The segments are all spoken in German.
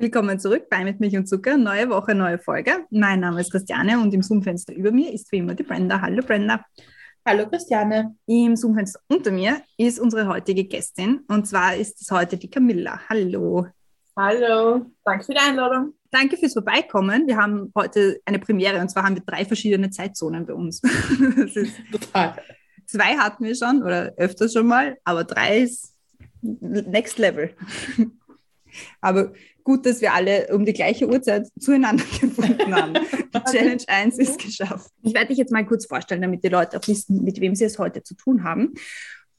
Willkommen zurück bei Mit Milch und Zucker. Neue Woche, neue Folge. Mein Name ist Christiane und im Zoom-Fenster über mir ist wie immer die Brenda. Hallo Brenda. Hallo Christiane. Im Zoom-Fenster unter mir ist unsere heutige Gästin und zwar ist es heute die Camilla. Hallo. Hallo, danke für die Einladung. Danke fürs Vorbeikommen. Wir haben heute eine Premiere und zwar haben wir drei verschiedene Zeitzonen bei uns. Das ist, Total. zwei hatten wir schon oder öfters schon mal, aber drei ist next level. Aber gut, dass wir alle um die gleiche Uhrzeit zueinander gefunden haben. Die Challenge 1 ist geschafft. Ich werde dich jetzt mal kurz vorstellen, damit die Leute auch wissen, mit wem sie es heute zu tun haben.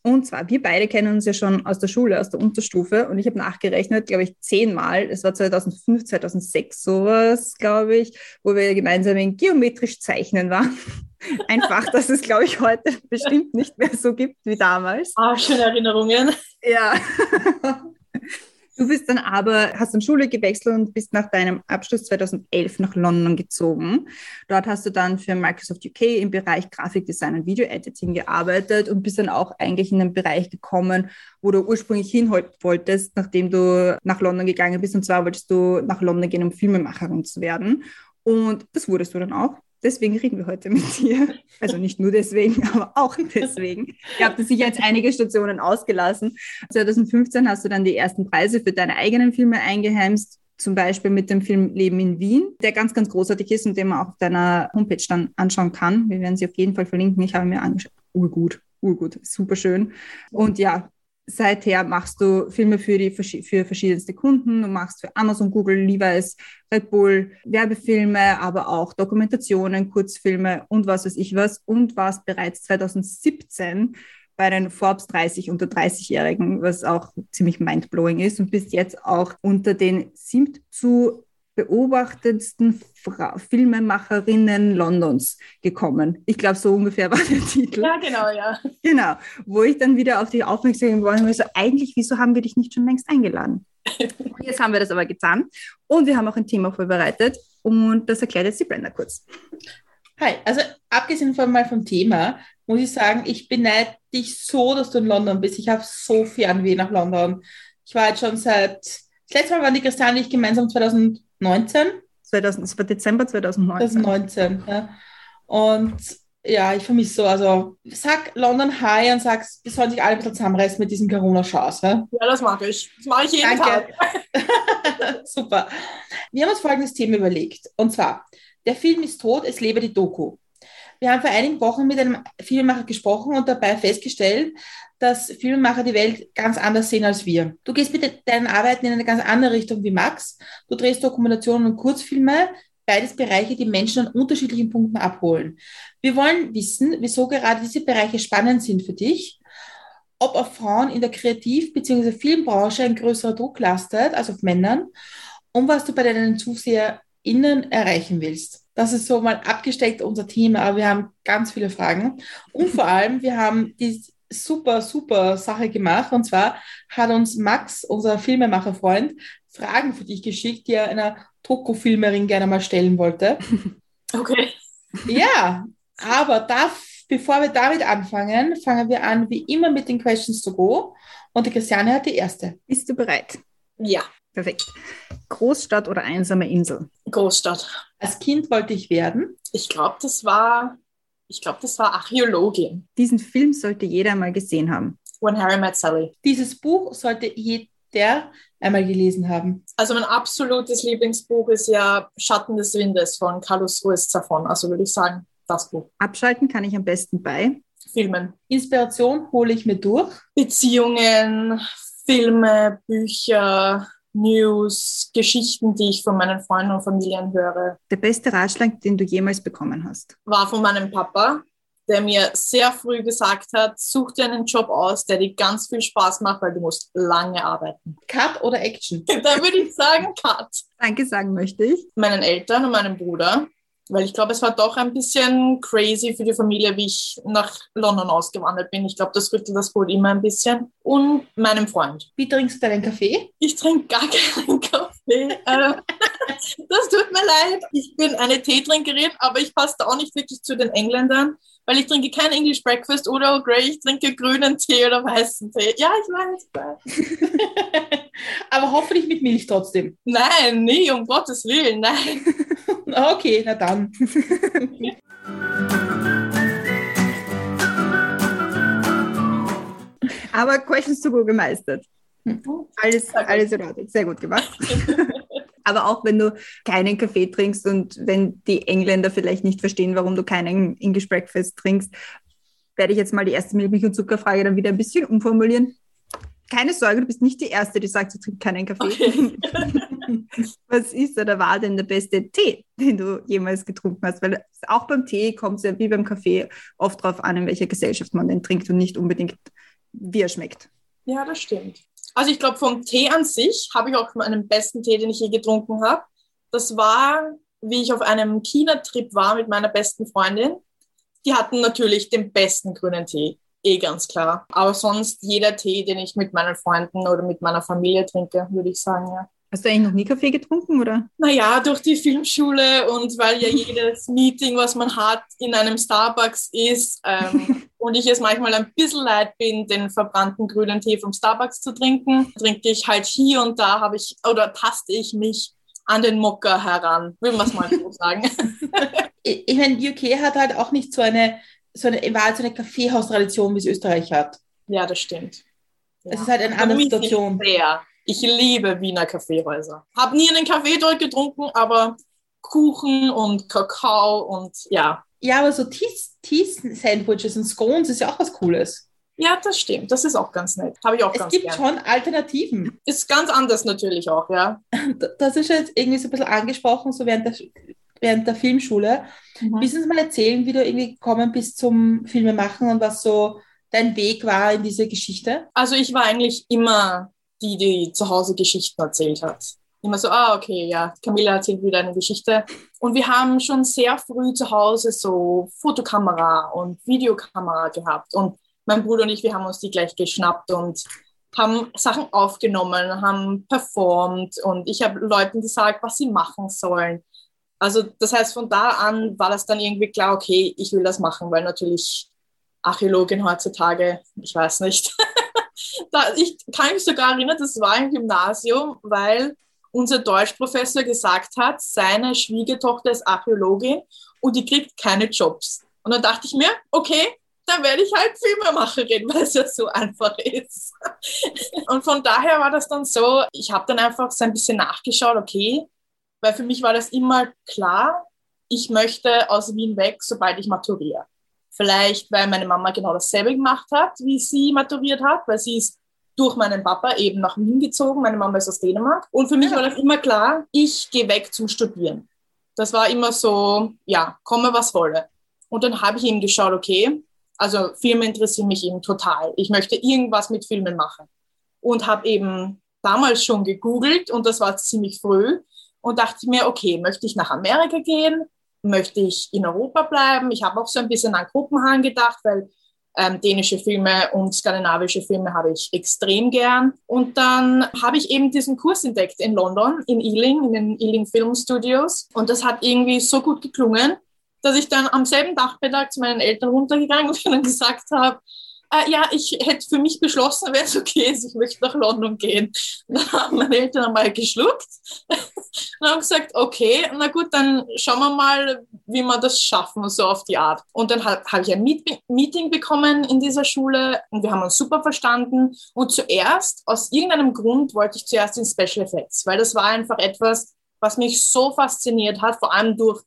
Und zwar, wir beide kennen uns ja schon aus der Schule, aus der Unterstufe. Und ich habe nachgerechnet, glaube ich, zehnmal. Es war 2005, 2006 sowas, glaube ich, wo wir gemeinsam in geometrisch Zeichnen waren. Ein Fach, das es, glaube ich, heute bestimmt nicht mehr so gibt wie damals. Ah, schöne Erinnerungen. Ja. Du bist dann aber, hast dann Schule gewechselt und bist nach deinem Abschluss 2011 nach London gezogen. Dort hast du dann für Microsoft UK im Bereich Grafikdesign und Video-Editing gearbeitet und bist dann auch eigentlich in den Bereich gekommen, wo du ursprünglich hin wolltest, nachdem du nach London gegangen bist. Und zwar wolltest du nach London gehen, um Filmemacherin zu werden. Und das wurdest du dann auch. Deswegen reden wir heute mit dir. Also nicht nur deswegen, aber auch deswegen. Ihr habt sicher jetzt einige Stationen ausgelassen. 2015 hast du dann die ersten Preise für deine eigenen Filme eingeheimst. Zum Beispiel mit dem Film Leben in Wien, der ganz, ganz großartig ist und den man auf deiner Homepage dann anschauen kann. Wir werden sie auf jeden Fall verlinken. Ich habe mir angeschaut. Urgut, urgut, super schön. Und ja, seither machst du Filme für, die, für verschiedenste Kunden. Du machst für Amazon, Google, Levi's, Red Bull Werbefilme, aber auch Dokumentationen, Kurzfilme und was weiß ich was. Und warst bereits 2017 bei den Forbes 30 unter 30-Jährigen, was auch ziemlich mindblowing ist. Und bist jetzt auch unter den sieben zu beobachtetsten Fra Filmemacherinnen Londons gekommen. Ich glaube, so ungefähr war der Titel. Ja, genau, ja. Genau, wo ich dann wieder auf dich aufmerksam geworden bin, so eigentlich, wieso haben wir dich nicht schon längst eingeladen? Und jetzt haben wir das aber getan und wir haben auch ein Thema vorbereitet und das erklärt jetzt die Brenda kurz. Hi, also abgesehen von mal vom Thema, muss ich sagen, ich beneide dich so, dass du in London bist. Ich habe so Fernweh nach London. Ich war jetzt schon seit, das letzte Mal waren die Christiane und ich gemeinsam 2019. 2000, das war Dezember 2019. 2019, ja. Und ja, ich vermisse so, also sag London High und sag, wir sollen sich alle ein bisschen zusammenreißen mit diesem Corona-Chance. Ja? Ja, das mache ich. Das mache ich jeden Danke. Tag. Super. Wir haben uns folgendes Thema überlegt. Und zwar, der Film ist tot, es lebe die Doku. Wir haben vor einigen Wochen mit einem Filmemacher gesprochen und dabei festgestellt, dass Filmemacher die Welt ganz anders sehen als wir. Du gehst mit de- deinen Arbeiten in eine ganz andere Richtung wie Max. Du drehst Dokumentationen und Kurzfilme, beides Bereiche, die Menschen an unterschiedlichen Punkten abholen. Wir wollen wissen, wieso gerade diese Bereiche spannend sind für dich, ob auf Frauen in der Kreativ- bzw. Filmbranche ein größerer Druck lastet als auf Männern und was du bei deinen ZuseherInnen erreichen willst. Das ist so mal abgesteckt unser Thema, aber wir haben ganz viele Fragen. Und vor allem, wir haben die super, super Sache gemacht. Und zwar hat uns Max, unser Filmemacherfreund, Fragen für dich geschickt, die er einer Doku-Filmerin gerne mal stellen wollte. Okay. Ja, aber da, bevor wir damit anfangen, fangen wir an wie immer mit den Questions to go. Und die Christiane hat die erste. Bist du bereit? Ja, Perfekt. Großstadt oder einsame Insel? Großstadt. Als Kind wollte ich werden. Ich glaube, das war, ich glaube, das war Archäologin. Diesen Film sollte jeder mal gesehen haben. When Harry Met Sally. Dieses Buch sollte jeder einmal gelesen haben. Also mein absolutes Lieblingsbuch ist ja Schatten des Windes von Carlos Ruiz Zafón. Also würde ich sagen, das Buch. Abschalten kann ich am besten bei. Filmen. Inspiration hole ich mir durch. Beziehungen, Filme, Bücher, News, Geschichten, die ich von meinen Freunden und Familien höre. Der beste Ratschlag, den du jemals bekommen hast. war von meinem Papa, der mir sehr früh gesagt hat, such dir einen Job aus, der dir ganz viel Spaß macht, weil du musst lange arbeiten. Cut oder Action? Da würde ich sagen, Cut. Danke sagen möchte ich. Meinen Eltern und meinem Bruder, Weil ich glaube, es war doch ein bisschen crazy für die Familie, wie ich nach London ausgewandert bin. Ich glaube, das rüttelt das Boot immer ein bisschen. Und meinem Freund. Wie trinkst du deinen Kaffee? Ich trinke gar keinen Kaffee. Das tut mir leid. Ich bin eine Teetrinkerin, aber ich passe da auch nicht wirklich zu den Engländern, weil ich trinke kein English Breakfast oder Earl Grey. Ich trinke grünen Tee oder weißen Tee. Ja, ich weiß. Aber hoffentlich mit Milch trotzdem. Nein, nie, um Gottes Willen, nein. Okay, na dann. Aber Questions to go gemeistert. Alles, alles in Ordnung. Sehr gut gemacht. Aber auch wenn du keinen Kaffee trinkst und wenn die Engländer vielleicht nicht verstehen, warum du keinen English Breakfast trinkst, werde ich jetzt mal die erste Milch- und Zuckerfrage dann wieder ein bisschen umformulieren. Keine Sorge, du bist nicht die Erste, die sagt, sie trinkt keinen Kaffee. Okay. Was ist oder war denn der beste Tee, den du jemals getrunken hast? Weil auch beim Tee kommt es ja wie beim Kaffee oft darauf an, in welcher Gesellschaft man den trinkt und nicht unbedingt, wie er schmeckt. Ja, das stimmt. Also ich glaube, vom Tee an sich habe ich auch meinen besten Tee, den ich je getrunken habe. Das war, wie ich auf einem China-Trip war mit meiner besten Freundin. Die hatten natürlich den besten grünen Tee, eh ganz klar. Aber sonst jeder Tee, den ich mit meinen Freunden oder mit meiner Familie trinke, würde ich sagen, ja. Hast du eigentlich noch nie Kaffee getrunken, oder? Naja, durch die Filmschule und weil ja jedes Meeting, was man hat, in einem Starbucks ist ähm, und ich es manchmal ein bisschen leid bin, den verbrannten grünen Tee vom Starbucks zu trinken, trinke ich halt hier und da habe ich oder taste ich mich an den Mokka heran, will man es mal so sagen. Ich, ich meine, UK hat halt auch nicht so eine, so eine, war halt so eine Kaffeehaustradition, wie es Österreich hat. Ja, das stimmt. Es Ja. ist halt eine andere Situation. Sehr. Ich liebe Wiener Kaffeehäuser. Hab nie einen Kaffee dort getrunken, aber Kuchen und Kakao und ja. Ja, aber so Teas- Teas-Sandwiches und Scones ist ja auch was Cooles. Ja, das stimmt. Das ist auch ganz nett. Habe ich auch Es ganz gibt gern. schon Alternativen. Ist ganz anders natürlich auch, ja. Das ist jetzt irgendwie so ein bisschen angesprochen, so während der, während der Filmschule. Mhm. Willst du uns mal erzählen, wie du irgendwie gekommen bist zum Filmemachen und was so dein Weg war in diese Geschichte? Also ich war eigentlich immer die, die zu Hause Geschichten erzählt hat. Immer so, ah, okay, ja, Camilla erzählt wieder eine Geschichte. Und wir haben schon sehr früh zu Hause so Fotokamera und Videokamera gehabt. Und mein Bruder und ich, wir haben uns die gleich geschnappt und haben Sachen aufgenommen, haben performt und ich habe Leuten gesagt, was sie machen sollen. Also das heißt, von da an war das dann irgendwie klar, okay, ich will das machen, weil natürlich Archäologin heutzutage, ich weiß nicht. da, ich kann mich sogar erinnern, das war im Gymnasium, weil unser Deutschprofessor gesagt hat, seine Schwiegertochter ist Archäologin und die kriegt keine Jobs. Und dann dachte ich mir, okay, dann werde ich halt Filmemacherin, weil es ja so einfach ist. Und von daher war das dann so, ich habe dann einfach so ein bisschen nachgeschaut, okay, weil für mich war das immer klar, ich möchte aus Wien weg, sobald ich maturiere. Vielleicht, weil meine Mama genau dasselbe gemacht hat, wie sie maturiert hat, weil sie ist durch meinen Papa eben nach Wien gezogen. Meine Mama ist aus Dänemark. Und für mich war das immer klar, ich gehe weg zum Studieren. Das war immer so, ja, komme was wolle. Und dann habe ich eben geschaut, okay, also Filme interessieren mich eben total. Ich möchte irgendwas mit Filmen machen. Und habe eben damals schon gegoogelt und das war ziemlich früh und dachte mir, okay, möchte ich nach Amerika gehen? Möchte ich in Europa bleiben? Ich habe auch so ein bisschen an Kopenhagen gedacht, weil ähm, dänische Filme und skandinavische Filme habe ich extrem gern. Und dann habe ich eben diesen Kurs entdeckt in London, in Ealing, in den Ealing Film Studios. Und das hat irgendwie so gut geklungen, dass ich dann am selben Nachmittag zu meinen Eltern runtergegangen bin und ihnen gesagt habe, äh, ja, ich hätte für mich beschlossen, wenn es okay ist, ich möchte nach London gehen. Dann haben meine Eltern einmal geschluckt und haben gesagt, okay, na gut, dann schauen wir mal, wie wir das schaffen, so auf die Art. Und dann habe hab ich ein Meet Meeting bekommen in dieser Schule und wir haben uns super verstanden. Und zuerst, aus irgendeinem Grund, wollte ich zuerst in Special Effects, weil das war einfach etwas, was mich so fasziniert hat, vor allem durch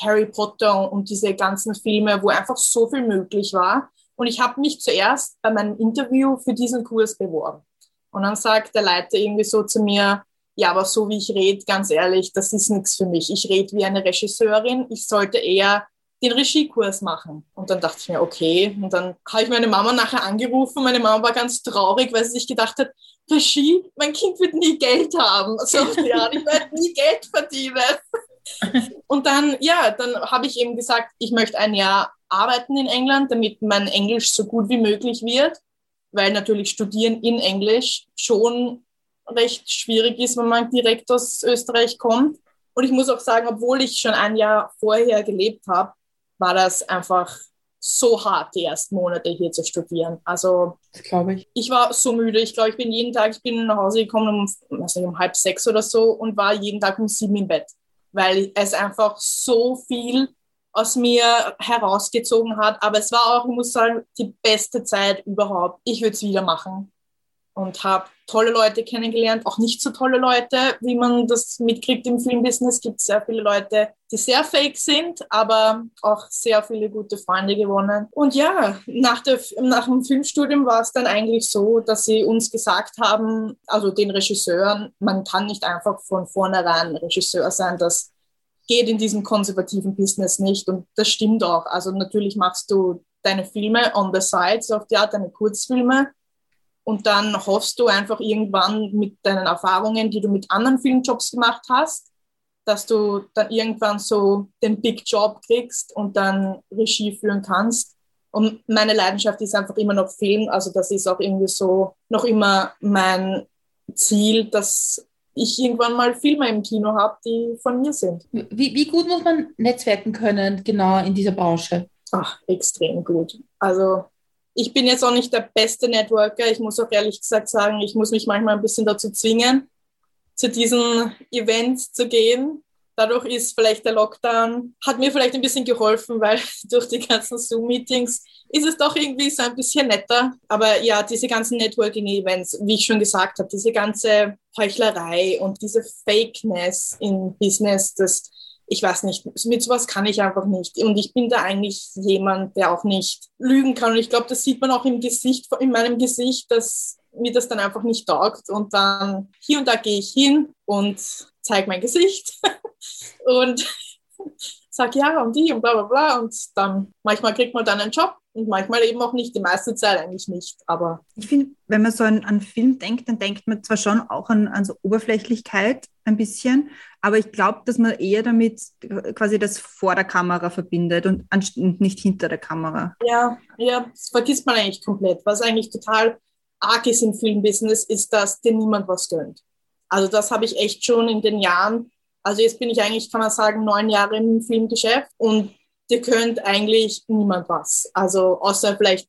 Harry Potter und diese ganzen Filme, wo einfach so viel möglich war. Und ich habe mich zuerst bei meinem Interview für diesen Kurs beworben. Und dann sagt der Leiter irgendwie so zu mir, ja, aber so wie ich rede, ganz ehrlich, das ist nichts für mich. Ich rede wie eine Regisseurin. Ich sollte eher den Regiekurs machen. Und dann dachte ich mir, okay. Und dann habe ich meine Mama nachher angerufen. Meine Mama war ganz traurig, weil sie sich gedacht hat, Regie, mein Kind wird nie Geld haben. So, ja, ich werde nie Geld verdienen. und dann, ja, dann habe ich eben gesagt, ich möchte ein Jahr arbeiten in England, damit mein Englisch so gut wie möglich wird, weil natürlich Studieren in Englisch schon recht schwierig ist, wenn man direkt aus Österreich kommt. Und ich muss auch sagen, obwohl ich schon ein Jahr vorher gelebt habe, war das einfach so hart, die ersten Monate hier zu studieren. Also, glaube ich. Ich war so müde. Ich glaube, ich bin jeden Tag, ich bin nach Hause gekommen um, weiß nicht, um halb sechs oder so und war jeden Tag um sieben im Bett, weil es einfach so viel aus mir herausgezogen hat. Aber es war auch, ich muss sagen, die beste Zeit überhaupt. Ich würde es wieder machen und habe tolle Leute kennengelernt, auch nicht so tolle Leute, wie man das mitkriegt im Filmbusiness. Es gibt sehr viele Leute, die sehr fake sind, aber auch sehr viele gute Freunde gewonnen. Und ja, nach, der, nach dem Filmstudium war es dann eigentlich so, dass sie uns gesagt haben, also den Regisseuren, man kann nicht einfach von vornherein Regisseur sein, das geht in diesem konservativen Business nicht. Und das stimmt auch. Also natürlich machst du deine Filme on the side, so auf die Art, deine Kurzfilme und dann hoffst du einfach irgendwann mit deinen Erfahrungen, die du mit anderen Filmjobs gemacht hast, dass du dann irgendwann so den Big Job kriegst und dann Regie führen kannst. Und meine Leidenschaft ist einfach immer noch Film. Also das ist auch irgendwie so noch immer mein Ziel, dass ich irgendwann mal Filme im Kino habe, die von mir sind. Wie, wie gut muss man netzwerken können, genau in dieser Branche? Ach, extrem gut. Also ich bin jetzt auch nicht der beste Networker. Ich muss auch ehrlich gesagt sagen, ich muss mich manchmal ein bisschen dazu zwingen, zu diesen Events zu gehen. Dadurch ist vielleicht der Lockdown, hat mir vielleicht ein bisschen geholfen, weil durch die ganzen Zoom-Meetings ist es doch irgendwie so ein bisschen netter. Aber ja, diese ganzen Networking-Events, wie ich schon gesagt habe, diese ganze Heuchlerei und diese Fakeness in Business, das ich weiß nicht, mit sowas kann ich einfach nicht. Und ich bin da eigentlich jemand, der auch nicht lügen kann. Und ich glaube, das sieht man auch im Gesicht, in meinem Gesicht, dass mir das dann einfach nicht taugt. Und dann hier und da gehe ich hin und zeige mein Gesicht und sage ja und die und bla bla bla. Und dann manchmal kriegt man dann einen Job und manchmal eben auch nicht, die meiste Zeit eigentlich nicht. Aber ich finde, wenn man so an, an Film denkt, dann denkt man zwar schon auch an, an so Oberflächlichkeit ein bisschen, aber ich glaube, dass man eher damit quasi das vor der Kamera verbindet und, und nicht hinter der Kamera. Ja, ja, das vergisst man eigentlich komplett. Was eigentlich total arg ist im Filmbusiness, ist, dass dir niemand was gönnt. Also das habe ich echt schon in den Jahren, also jetzt bin ich eigentlich, kann man sagen, neun Jahre im Filmgeschäft und dir könnt eigentlich niemand was. Also außer vielleicht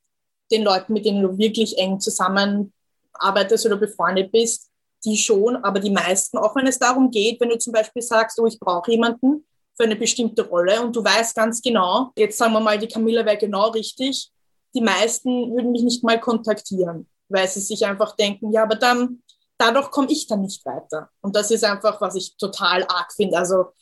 den Leuten, mit denen du wirklich eng zusammenarbeitest oder befreundet bist, die schon, aber die meisten, auch wenn es darum geht, wenn du zum Beispiel sagst, oh, ich brauche jemanden für eine bestimmte Rolle und du weißt ganz genau, jetzt sagen wir mal, die Camilla wäre genau richtig, die meisten würden mich nicht mal kontaktieren, weil sie sich einfach denken, ja, aber dann, dadurch komme ich dann nicht weiter. Und das ist einfach, was ich total arg finde. Also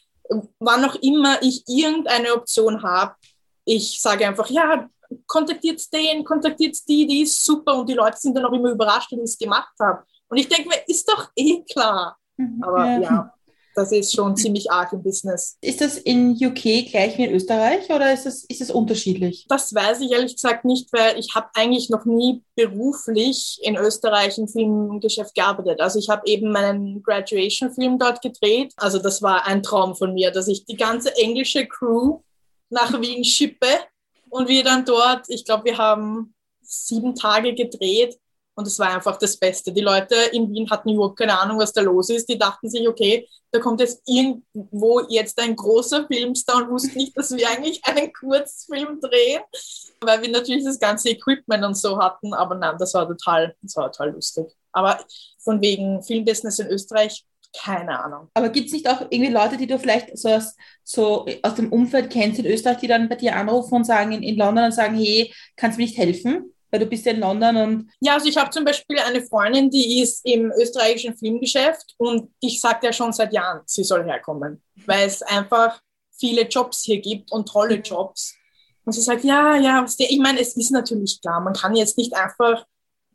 wann auch immer ich irgendeine Option habe, ich sage einfach, ja, kontaktiert den, kontaktiert die, die ist super und die Leute sind dann auch immer überrascht, wenn ich es gemacht habe. Und ich denke mir, ist doch eh klar. Mhm. Aber ja. ja. Das ist schon ziemlich arg im Business. Ist das in UK gleich wie in Österreich oder ist es ist unterschiedlich? Das weiß ich ehrlich gesagt nicht, weil ich habe eigentlich noch nie beruflich in Österreich im Filmgeschäft gearbeitet. Also ich habe eben meinen Graduation-Film dort gedreht. Also das war ein Traum von mir, dass ich die ganze englische Crew nach Wien schippe und wir dann dort, ich glaube, wir haben sieben Tage gedreht und es war einfach das Beste. Die Leute in Wien hatten überhaupt keine Ahnung, was da los ist. Die dachten sich, okay, da kommt jetzt irgendwo jetzt ein großer Filmstar und wussten nicht, dass wir eigentlich einen Kurzfilm drehen, weil wir natürlich das ganze Equipment und so hatten. Aber nein, das war total, das war total lustig. Aber von wegen Filmbusiness in Österreich, keine Ahnung. Aber gibt es nicht auch irgendwie Leute, die du vielleicht so aus, so aus dem Umfeld kennst in Österreich, die dann bei dir anrufen und sagen in, in London und sagen, hey, kannst du mir nicht helfen? Weil du bist ja in London und. Ja, also ich habe zum Beispiel eine Freundin, die ist im österreichischen Filmgeschäft und ich sage ja schon seit Jahren, sie soll herkommen, weil es einfach viele Jobs hier gibt und tolle Jobs. Und sie sagt, ja, ja, ich meine, es ist natürlich klar, man kann jetzt nicht einfach,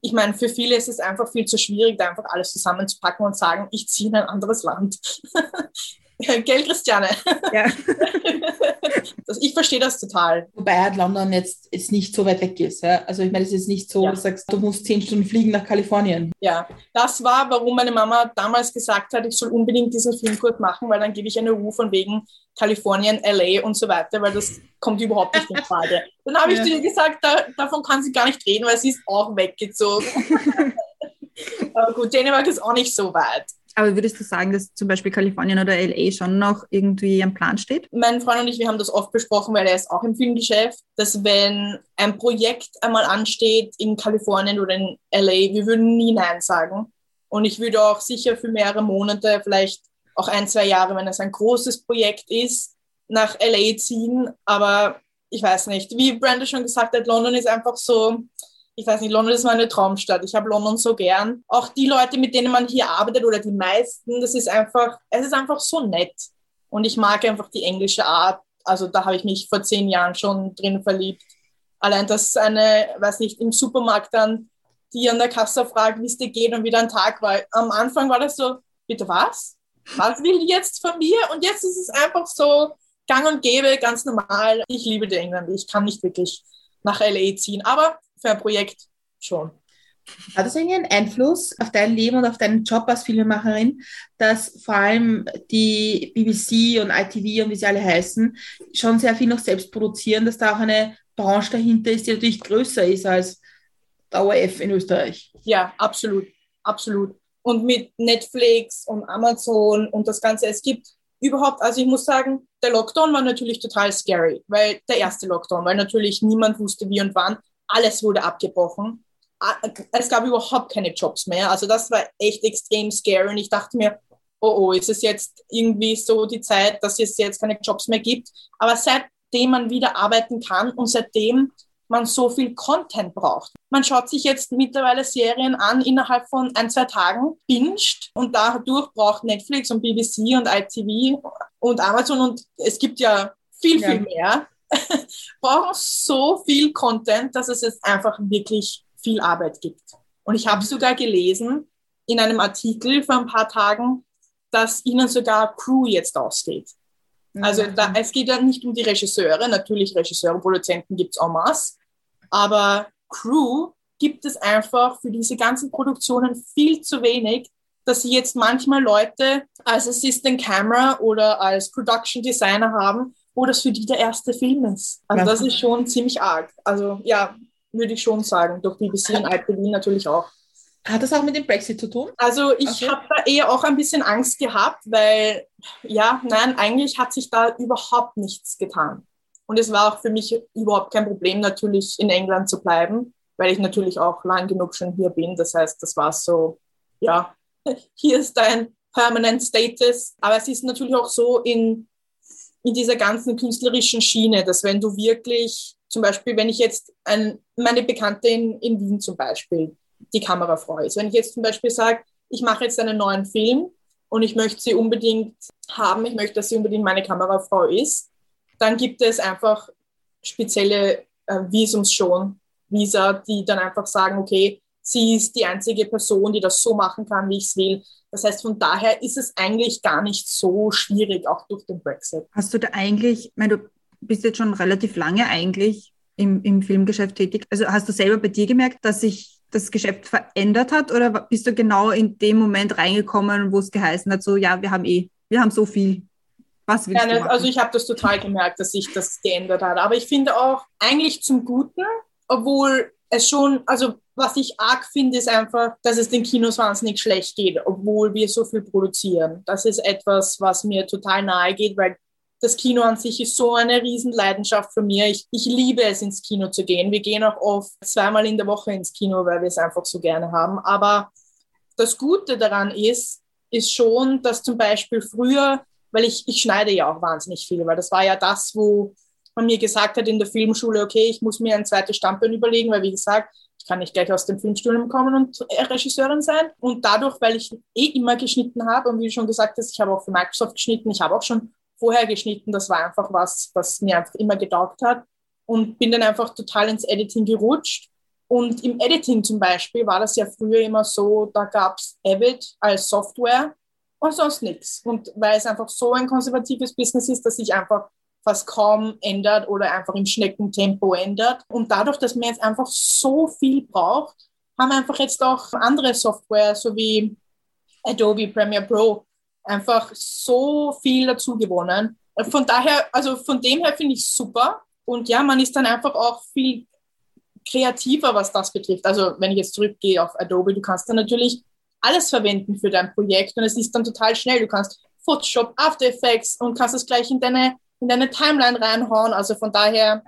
ich meine, für viele ist es einfach viel zu schwierig, da einfach alles zusammenzupacken und sagen, ich ziehe in ein anderes Land. Gell, Christiane? Ja. das, ich verstehe das total. Wobei halt London jetzt, jetzt nicht so weit weg ist. Ja? Also ich meine, es ist nicht so, Ja. du sagst, du musst zehn Stunden fliegen nach Kalifornien. Ja, das war, warum meine Mama damals gesagt hat, ich soll unbedingt diesen Filmkurs machen, weil dann gebe ich eine Ruhe von wegen Kalifornien, LA und so weiter, weil das kommt überhaupt nicht in Frage. Dann habe ich Ja. zu ihr gesagt, da, davon kann sie gar nicht reden, weil sie ist auch weggezogen. Aber gut, Dänemark ist auch nicht so weit. Aber würdest du sagen, dass zum Beispiel Kalifornien oder LA schon noch irgendwie am Plan steht? Mein Freund und ich, wir haben das oft besprochen, weil er ist auch im Filmgeschäft, dass wenn ein Projekt einmal ansteht in Kalifornien oder in LA, wir würden nie Nein sagen. Und ich würde auch sicher für mehrere Monate, vielleicht auch ein, zwei Jahre, wenn es ein großes Projekt ist, nach LA ziehen. Aber ich weiß nicht, wie Brenda schon gesagt hat, London ist einfach so, ich weiß nicht, London ist meine Traumstadt. Ich habe London so gern. Auch die Leute, mit denen man hier arbeitet oder die meisten, das ist einfach, es ist einfach so nett. Und ich mag einfach die englische Art. Also da habe ich mich vor zehn Jahren schon drin verliebt. Allein, dass eine, weiß nicht, im Supermarkt dann die an der Kasse fragt, wie es dir geht und wieder ein Tag war. Am Anfang war das so, bitte was? Was will jetzt von mir? Und jetzt ist es einfach so gang und gäbe, ganz normal. Ich liebe die Engländer. Ich kann nicht wirklich nach LA ziehen, aber für ein Projekt schon. Hat das irgendwie einen Einfluss auf dein Leben und auf deinen Job als Filmemacherin, dass vor allem die BBC und ITV und wie sie alle heißen, schon sehr viel noch selbst produzieren, dass da auch eine Branche dahinter ist, die natürlich größer ist als der ORF in Österreich? Ja, absolut, absolut. Und mit Netflix und Amazon und das Ganze, es gibt überhaupt, also ich muss sagen, der Lockdown war natürlich total scary, weil der erste Lockdown, weil natürlich niemand wusste wie und wann, alles wurde abgebrochen. Es gab überhaupt keine Jobs mehr. Also das war echt extrem scary und ich dachte mir, oh oh, ist es jetzt irgendwie so die Zeit, dass es jetzt keine Jobs mehr gibt. Aber seitdem man wieder arbeiten kann und seitdem man so viel Content braucht. Man schaut sich jetzt mittlerweile Serien an innerhalb von ein, zwei Tagen, binscht und dadurch braucht Netflix und BBC und ITV und Amazon und es gibt ja viel, Ja. viel mehr, brauchen so viel Content, dass es jetzt einfach wirklich viel Arbeit gibt. Und ich habe sogar gelesen in einem Artikel vor ein paar Tagen, dass ihnen sogar Crew jetzt ausgeht. Also da, es geht ja nicht um die Regisseure, natürlich Regisseure, Produzenten gibt es en masse, aber Crew gibt es einfach für diese ganzen Produktionen viel zu wenig, dass sie jetzt manchmal Leute als Assistant Camera oder als Production Designer haben, wo das für die der erste Film ist. Also Ja. das ist schon ziemlich arg. Also ja, würde ich schon sagen, durch BBC und ITV natürlich auch. Hat das auch mit dem Brexit zu tun? Also ich Okay. habe da eher auch ein bisschen Angst gehabt, weil ja, nein, eigentlich hat sich da überhaupt nichts getan. Und es war auch für mich überhaupt kein Problem, natürlich in England zu bleiben, weil ich natürlich auch lang genug schon hier bin. Das heißt, das war so, ja, hier ist dein Permanent Status. Aber es ist natürlich auch so in, in dieser ganzen künstlerischen Schiene, dass wenn du wirklich, zum Beispiel, wenn ich jetzt ein, meine Bekannte in, in Wien zum Beispiel, die Kamerafrau ist. Wenn ich jetzt zum Beispiel sage, ich mache jetzt einen neuen Film und ich möchte sie unbedingt haben, ich möchte, dass sie unbedingt meine Kamerafrau ist, dann gibt es einfach spezielle äh, Visums schon, Visa, die dann einfach sagen, okay, sie ist die einzige Person, die das so machen kann, wie ich es will. Das heißt, von daher ist es eigentlich gar nicht so schwierig, auch durch den Brexit. Hast du da eigentlich, ich meine, du bist jetzt schon relativ lange eigentlich im, im Filmgeschäft tätig. Also hast du selber bei dir gemerkt, dass sich das Geschäft verändert hat oder bist du genau in dem Moment reingekommen, wo es geheißen hat, so ja, wir haben eh, wir haben so viel. Was willst Ja, du machen? also ich habe das total gemerkt, dass sich das geändert hat. Aber ich finde auch eigentlich zum Guten, obwohl es schon, also was ich arg finde, ist einfach, dass es den Kinos wahnsinnig schlecht geht, obwohl wir so viel produzieren. Das ist etwas, was mir total nahe geht, weil das Kino an sich ist so eine Riesenleidenschaft für mir. Ich, ich liebe es, ins Kino zu gehen. Wir gehen auch oft zweimal in der Woche ins Kino, weil wir es einfach so gerne haben. Aber das Gute daran ist, ist schon, dass zum Beispiel früher, weil ich, ich schneide ja auch wahnsinnig viel, weil das war ja das, wo man mir gesagt hat in der Filmschule, okay, ich muss mir ein zweites Standbein überlegen, weil wie gesagt, ich kann nicht gleich aus dem Filmstudium kommen und äh, Regisseurin sein. Und dadurch, weil ich eh immer geschnitten habe und wie du schon gesagt hast, ich habe auch für Microsoft geschnitten, ich habe auch schon vorher geschnitten, das war einfach was, was mir einfach immer getaugt hat und bin dann einfach total ins Editing gerutscht. Und im Editing zum Beispiel war das ja früher immer so, da gab es Avid als Software und sonst nichts. Und weil es einfach so ein konservatives Business ist, dass ich einfach fast kaum ändert oder einfach im Schneckentempo ändert. Und dadurch, dass man jetzt einfach so viel braucht, haben einfach jetzt auch andere Software, so wie Adobe Premiere Pro, einfach so viel dazu gewonnen. Von daher, also von dem her finde ich super. Und ja, man ist dann einfach auch viel kreativer, was das betrifft. Also wenn ich jetzt zurückgehe auf Adobe, du kannst dann natürlich alles verwenden für dein Projekt und es ist dann total schnell. Du kannst Photoshop, After Effects und kannst es gleich in deine, in deine Timeline reinhauen. Also von daher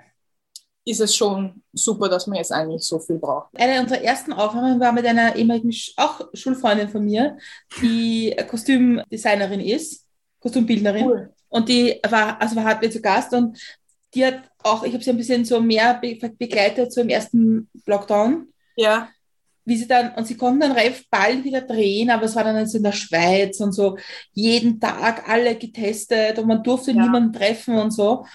ist es schon super, dass man jetzt eigentlich so viel braucht. Eine unserer ersten Aufnahmen war mit einer ehemaligen, auch Schulfreundin von mir, die Kostümdesignerin ist, Kostümbildnerin. Cool. Und die war, also war halt zu Gast und die hat auch, ich habe sie ein bisschen so mehr begleitet, so im ersten Lockdown. Ja wie sie dann, und sie konnten dann relativ bald wieder drehen, aber es war dann so in der Schweiz und so jeden Tag alle getestet und man durfte ja. niemanden treffen und so.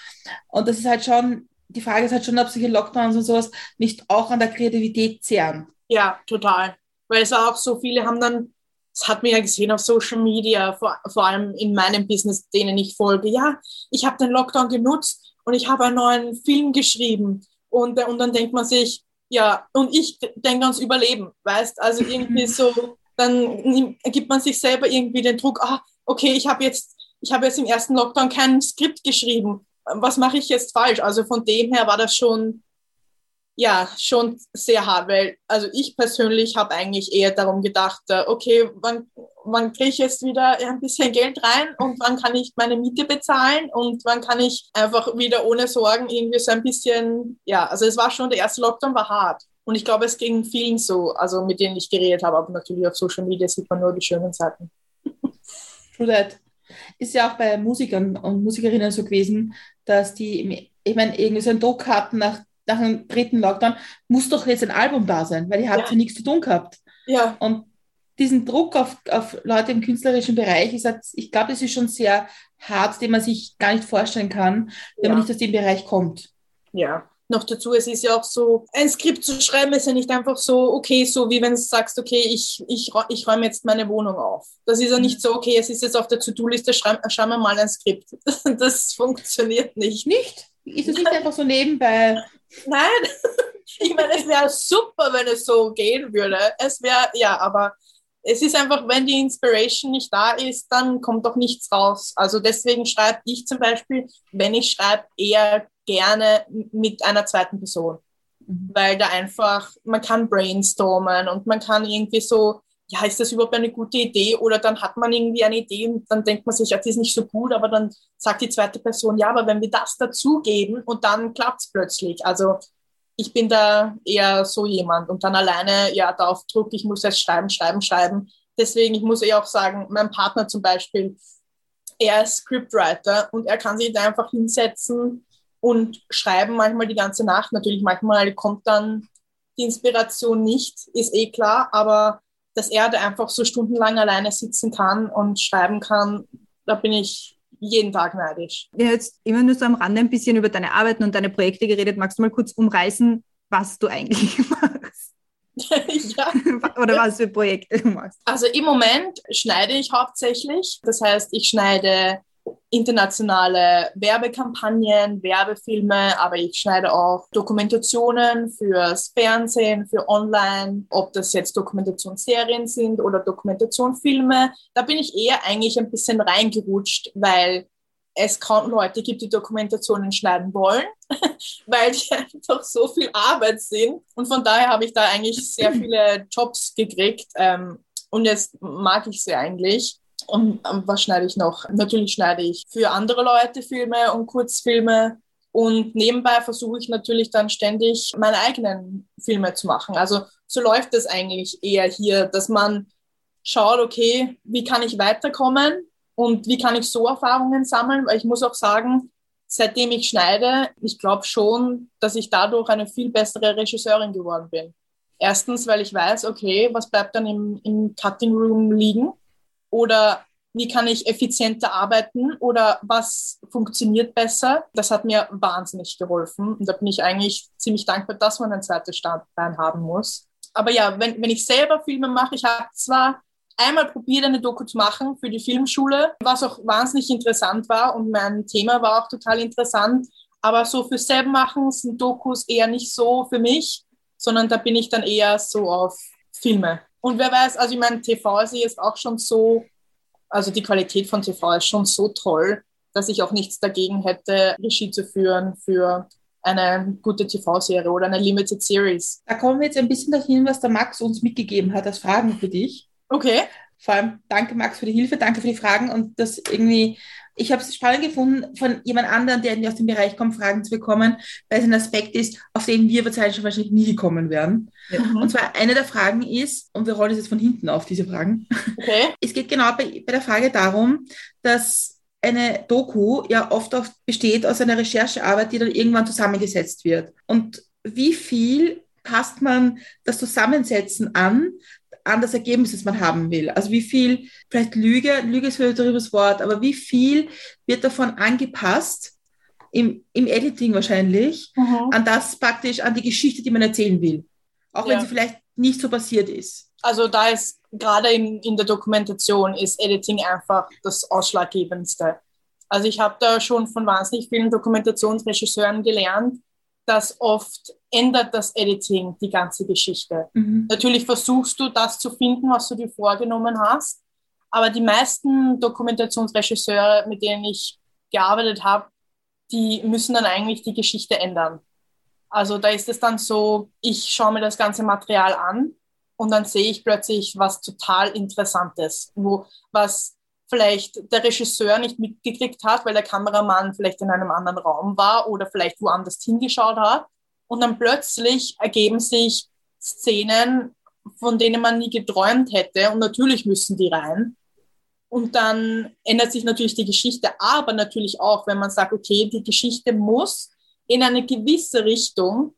Und das ist halt schon, die Frage ist halt schon, ob solche Lockdowns und sowas nicht auch an der Kreativität zehren. Ja, total. Weil es auch so viele haben dann, das hat man ja gesehen auf Social Media, vor, vor allem in meinem Business, denen ich folge, ja, ich habe den Lockdown genutzt und ich habe einen neuen Film geschrieben. Und, und dann denkt man sich, ja, und ich denke ans Überleben, weißt, also irgendwie so, dann gibt man sich selber irgendwie den Druck, ah, okay, ich habe jetzt, ich habe jetzt im ersten Lockdown kein Skript geschrieben, was mache ich jetzt falsch? Also von dem her war das schon ja, schon sehr hart, weil also ich persönlich habe eigentlich eher darum gedacht, äh, okay, wann, wann kriege ich jetzt wieder ein bisschen Geld rein und wann kann ich meine Miete bezahlen und wann kann ich einfach wieder ohne Sorgen irgendwie so ein bisschen, ja, also es war schon, der erste Lockdown war hart. Und ich glaube, es ging vielen so, also mit denen ich geredet habe, aber natürlich auf Social Media sieht man nur die schönen Seiten. True that. Ist ja auch bei Musikern und Musikerinnen so gewesen, dass die, ich meine, irgendwie so einen Druck hatten nach nach dem dritten Lockdown, muss doch jetzt ein Album da sein, weil ihr habt ja, ja nichts zu tun gehabt. Ja. Und diesen Druck auf, auf Leute im künstlerischen Bereich, ist, ich glaube, das ist schon sehr hart, den man sich gar nicht vorstellen kann, wenn ja. man nicht aus dem Bereich kommt. Ja. Noch dazu, es ist ja auch so, ein Skript zu schreiben ist ja nicht einfach so, okay, so wie wenn du sagst, okay, ich, ich, ich räume jetzt meine Wohnung auf. Das ist ja nicht so, okay, es ist jetzt auf der To-Do-Liste, schreiben schreib wir mal ein Skript. Das funktioniert nicht. Nicht? Ist es nicht einfach so nebenbei Nein, ich meine, es wäre super, wenn es so gehen würde. Es wäre, ja, aber es ist einfach, wenn die Inspiration nicht da ist, dann kommt doch nichts raus. Also deswegen schreibe ich zum Beispiel, wenn ich schreibe, eher gerne mit einer zweiten Person. Mhm. Weil da einfach, man kann brainstormen und man kann irgendwie so, ja, ist das überhaupt eine gute Idee? Oder dann hat man irgendwie eine Idee und dann denkt man sich, ja, das ist nicht so gut, aber dann sagt die zweite Person, ja, aber wenn wir das dazugeben und dann klappt es plötzlich. Also ich bin da eher so jemand und dann alleine, ja, da auf Druck, ich muss jetzt schreiben, schreiben, schreiben. Deswegen, ich muss eh auch sagen, mein Partner zum Beispiel, er ist Scriptwriter und er kann sich da einfach hinsetzen und schreiben manchmal die ganze Nacht. Natürlich, manchmal kommt dann die Inspiration nicht, ist eh klar, aber dass er da einfach so stundenlang alleine sitzen kann und schreiben kann, da bin ich jeden Tag neidisch. Wir haben jetzt immer nur so am Rande ein bisschen über deine Arbeiten und deine Projekte geredet. Magst du mal kurz umreißen, was du eigentlich machst? ja. Oder was für Projekte du machst? Also im Moment schneide ich hauptsächlich. Das heißt, ich schneide internationale Werbekampagnen, Werbefilme, aber ich schneide auch Dokumentationen fürs Fernsehen, für Online, ob das jetzt Dokumentationsserien sind oder Dokumentationfilme. Da bin ich eher eigentlich ein bisschen reingerutscht, weil es kaum Leute gibt, die Dokumentationen schneiden wollen, weil die einfach so viel Arbeit sind. Und von daher habe ich da eigentlich sehr viele Jobs gekriegt. Ähm, und jetzt mag ich sie eigentlich. Und ähm, was schneide ich noch? Natürlich schneide ich für andere Leute Filme und Kurzfilme. Und nebenbei versuche ich natürlich dann ständig meine eigenen Filme zu machen. Also so läuft es eigentlich eher hier, dass man schaut, okay, wie kann ich weiterkommen und wie kann ich so Erfahrungen sammeln? Weil ich muss auch sagen, seitdem ich schneide, ich glaube schon, dass ich dadurch eine viel bessere Regisseurin geworden bin. Erstens, weil ich weiß, okay, was bleibt dann im, im Cutting Room liegen oder wie kann ich effizienter arbeiten oder was funktioniert besser. Das hat mir wahnsinnig geholfen und da bin ich eigentlich ziemlich dankbar, dass man ein zweites Standbein haben muss. Aber ja, wenn, wenn ich selber Filme mache, ich habe zwar einmal probiert, eine Doku zu machen für die Filmschule, was auch wahnsinnig interessant war und mein Thema war auch total interessant. Aber so für selber machen sind Dokus eher nicht so für mich, sondern da bin ich dann eher so auf Filme. Und wer weiß, also ich meine, TV ist auch schon so, also die Qualität von TV ist schon so toll, dass ich auch nichts dagegen hätte, Regie zu führen für eine gute TV-Serie oder eine Limited Series. Da kommen wir jetzt ein bisschen dahin, was der Max uns mitgegeben hat als Fragen für dich. Okay. Vor allem danke Max für die Hilfe, danke für die Fragen und das irgendwie, ich habe es spannend gefunden, von jemand anderem, der aus dem Bereich kommt, Fragen zu bekommen, weil es ein Aspekt ist, auf den wir wahrscheinlich nie gekommen wären. Ja. Und zwar eine der Fragen ist, und wir rollen es jetzt von hinten auf, diese Fragen. Okay. Es geht genau bei, bei der Frage darum, dass eine Doku ja oft, oft besteht aus einer Recherchearbeit, die dann irgendwann zusammengesetzt wird. Und wie viel passt man das Zusammensetzen an, an das Ergebnis, das man haben will? Also wie viel, vielleicht Lüge, Lüge ist vielleicht darüber das Wort, aber wie viel wird davon angepasst, im, im Editing wahrscheinlich, mhm. an das praktisch, an die Geschichte, die man erzählen will? Auch ja. wenn sie vielleicht nicht so passiert ist. Also da ist gerade in, in der Dokumentation ist Editing einfach das Ausschlaggebendste. Also ich habe da schon von wahnsinnig vielen Dokumentationsregisseuren gelernt, dass oft ändert das Editing die ganze Geschichte. Mhm. Natürlich versuchst du das zu finden, was du dir vorgenommen hast, aber die meisten Dokumentationsregisseure, mit denen ich gearbeitet habe, die müssen dann eigentlich die Geschichte ändern. Also da ist es dann so, ich schaue mir das ganze Material an und dann sehe ich plötzlich was total Interessantes, wo was vielleicht der Regisseur nicht mitgekriegt hat, weil der Kameramann vielleicht in einem anderen Raum war oder vielleicht woanders hingeschaut hat. Und dann plötzlich ergeben sich Szenen, von denen man nie geträumt hätte. Und natürlich müssen die rein. Und dann ändert sich natürlich die Geschichte, aber natürlich auch, wenn man sagt, okay, die Geschichte muss in eine gewisse Richtung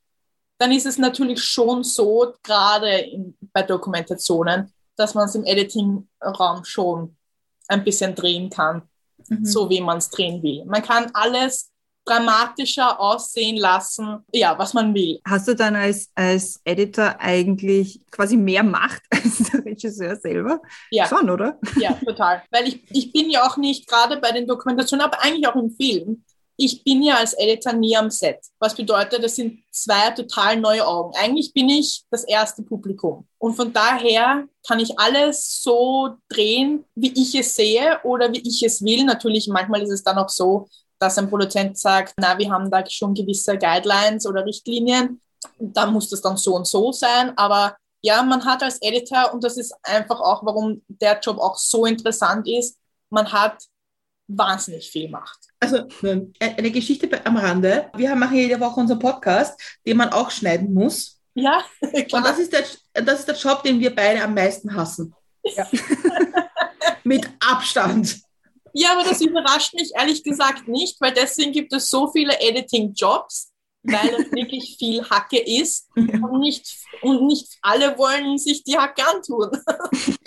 dann ist es natürlich schon so, gerade bei Dokumentationen, dass man es im Editing-Raum schon ein bisschen drehen kann, mhm. so wie man es drehen will. Man kann alles dramatischer aussehen lassen, ja, was man will. Hast du dann als, als Editor eigentlich quasi mehr Macht als der Regisseur selber? Ja. Schon, oder? Ja, total. Weil ich, ich bin ja auch nicht, gerade bei den Dokumentationen, aber eigentlich auch im Film, ich bin ja als Editor nie am Set. Was bedeutet, das sind zwei total neue Augen. Eigentlich bin ich das erste Publikum. Und von daher kann ich alles so drehen, wie ich es sehe oder wie ich es will. Natürlich, manchmal ist es dann auch so, dass ein Produzent sagt, na, wir haben da schon gewisse Guidelines oder Richtlinien. Da muss das dann so und so sein. Aber ja, man hat als Editor, und das ist einfach auch, warum der Job auch so interessant ist, man hat wahnsinnig viel Macht. Also eine Geschichte am Rande. Wir machen jede Woche unseren Podcast, den man auch schneiden muss. Ja, klar. Und das ist, der, das ist der Job, den wir beide am meisten hassen. Ja. Mit Abstand. Ja, aber das überrascht mich ehrlich gesagt nicht, weil deswegen gibt es so viele Editing-Jobs, weil es wirklich viel Hacke ist und nicht, und nicht alle wollen sich die Hacke antun.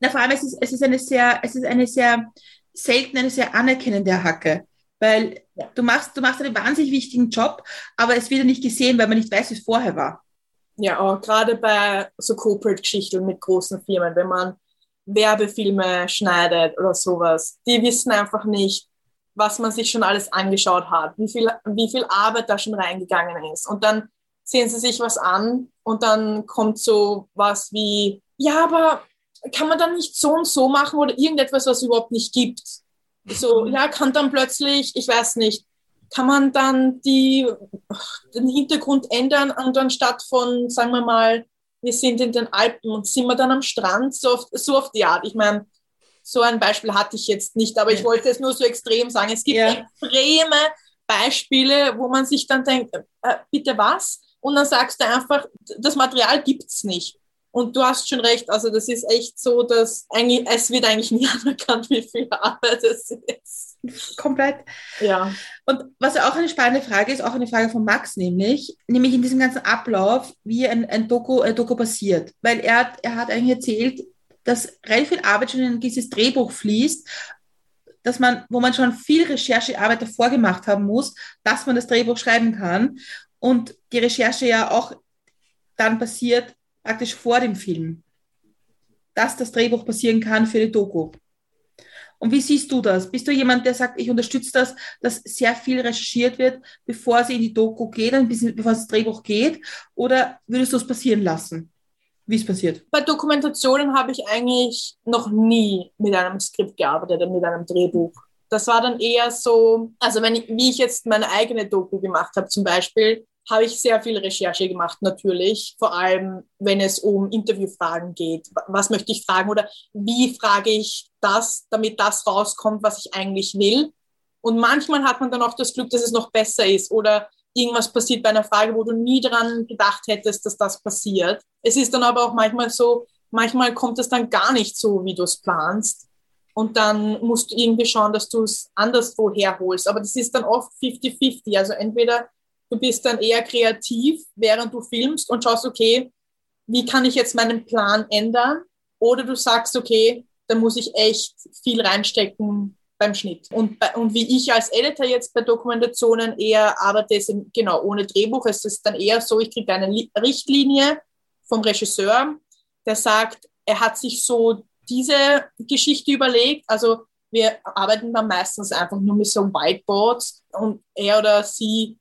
Na, vor allem, es ist, es ist eine sehr, es ist eine sehr selten eine sehr anerkennende Hacke. Weil ja. du, machst, du machst einen wahnsinnig wichtigen Job, aber es wird ja nicht gesehen, weil man nicht weiß, wie es vorher war. Ja, auch gerade bei so Corporate-Geschichten mit großen Firmen, wenn man Werbefilme schneidet oder sowas, die wissen einfach nicht, was man sich schon alles angeschaut hat, wie viel, wie viel Arbeit da schon reingegangen ist. Und dann sehen sie sich was an und dann kommt so was wie, ja, aber kann man dann nicht so und so machen oder irgendetwas, was es überhaupt nicht gibt? So, ja, kann dann plötzlich, ich weiß nicht, kann man dann die, den Hintergrund ändern und anstatt von, sagen wir mal, wir sind in den Alpen und sind wir dann am Strand, so oft, so oft ja. Ich meine, so ein Beispiel hatte ich jetzt nicht, aber ich wollte es nur so extrem sagen. Es gibt ja. extreme Beispiele, wo man sich dann denkt, äh, bitte was? Und dann sagst du einfach, das Material gibt es nicht. Und du hast schon recht, also das ist echt so, dass eigentlich, es wird eigentlich nie anerkannt, wie viel Arbeit es ist. Komplett. Ja. Und was auch eine spannende Frage ist, auch eine Frage von Max, nämlich, nämlich in diesem ganzen Ablauf, wie ein, ein Doku, ein Doku passiert. Weil er, hat, er hat eigentlich erzählt, dass relativ viel Arbeit schon in dieses Drehbuch fließt, dass man, wo man schon viel Recherchearbeit davor gemacht haben muss, dass man das Drehbuch schreiben kann. Und die Recherche ja auch dann passiert, praktisch vor dem Film. dass das Drehbuch passieren kann für die Doku. Und wie siehst du das? Bist du jemand, der sagt, ich unterstütze das, dass sehr viel recherchiert wird, bevor sie in die Doku geht, bevor das Drehbuch geht? Oder würdest du es passieren lassen? Wie es passiert? Bei Dokumentationen habe ich eigentlich noch nie mit einem Skript gearbeitet oder mit einem Drehbuch. Das war dann eher so, also wenn ich, wie ich jetzt meine eigene Doku gemacht habe zum Beispiel, habe ich sehr viel Recherche gemacht, natürlich. Vor allem, wenn es um Interviewfragen geht. Was möchte ich fragen oder wie frage ich das, damit das rauskommt, was ich eigentlich will? Und manchmal hat man dann auch das Glück, dass es noch besser ist oder irgendwas passiert bei einer Frage, wo du nie dran gedacht hättest, dass das passiert. Es ist dann aber auch manchmal so, manchmal kommt es dann gar nicht so, wie du es planst. Und dann musst du irgendwie schauen, dass du es anderswo herholst. Aber das ist dann oft 50-50. Also entweder Du bist dann eher kreativ, während du filmst und schaust, okay, wie kann ich jetzt meinen Plan ändern? Oder du sagst, okay, da muss ich echt viel reinstecken beim Schnitt. Und, bei, und wie ich als Editor jetzt bei Dokumentationen eher arbeite, ist genau ohne Drehbuch. Es ist dann eher so, ich kriege eine Richtlinie vom Regisseur, der sagt, er hat sich so diese Geschichte überlegt. Also wir arbeiten dann meistens einfach nur mit so Whiteboards und er oder sie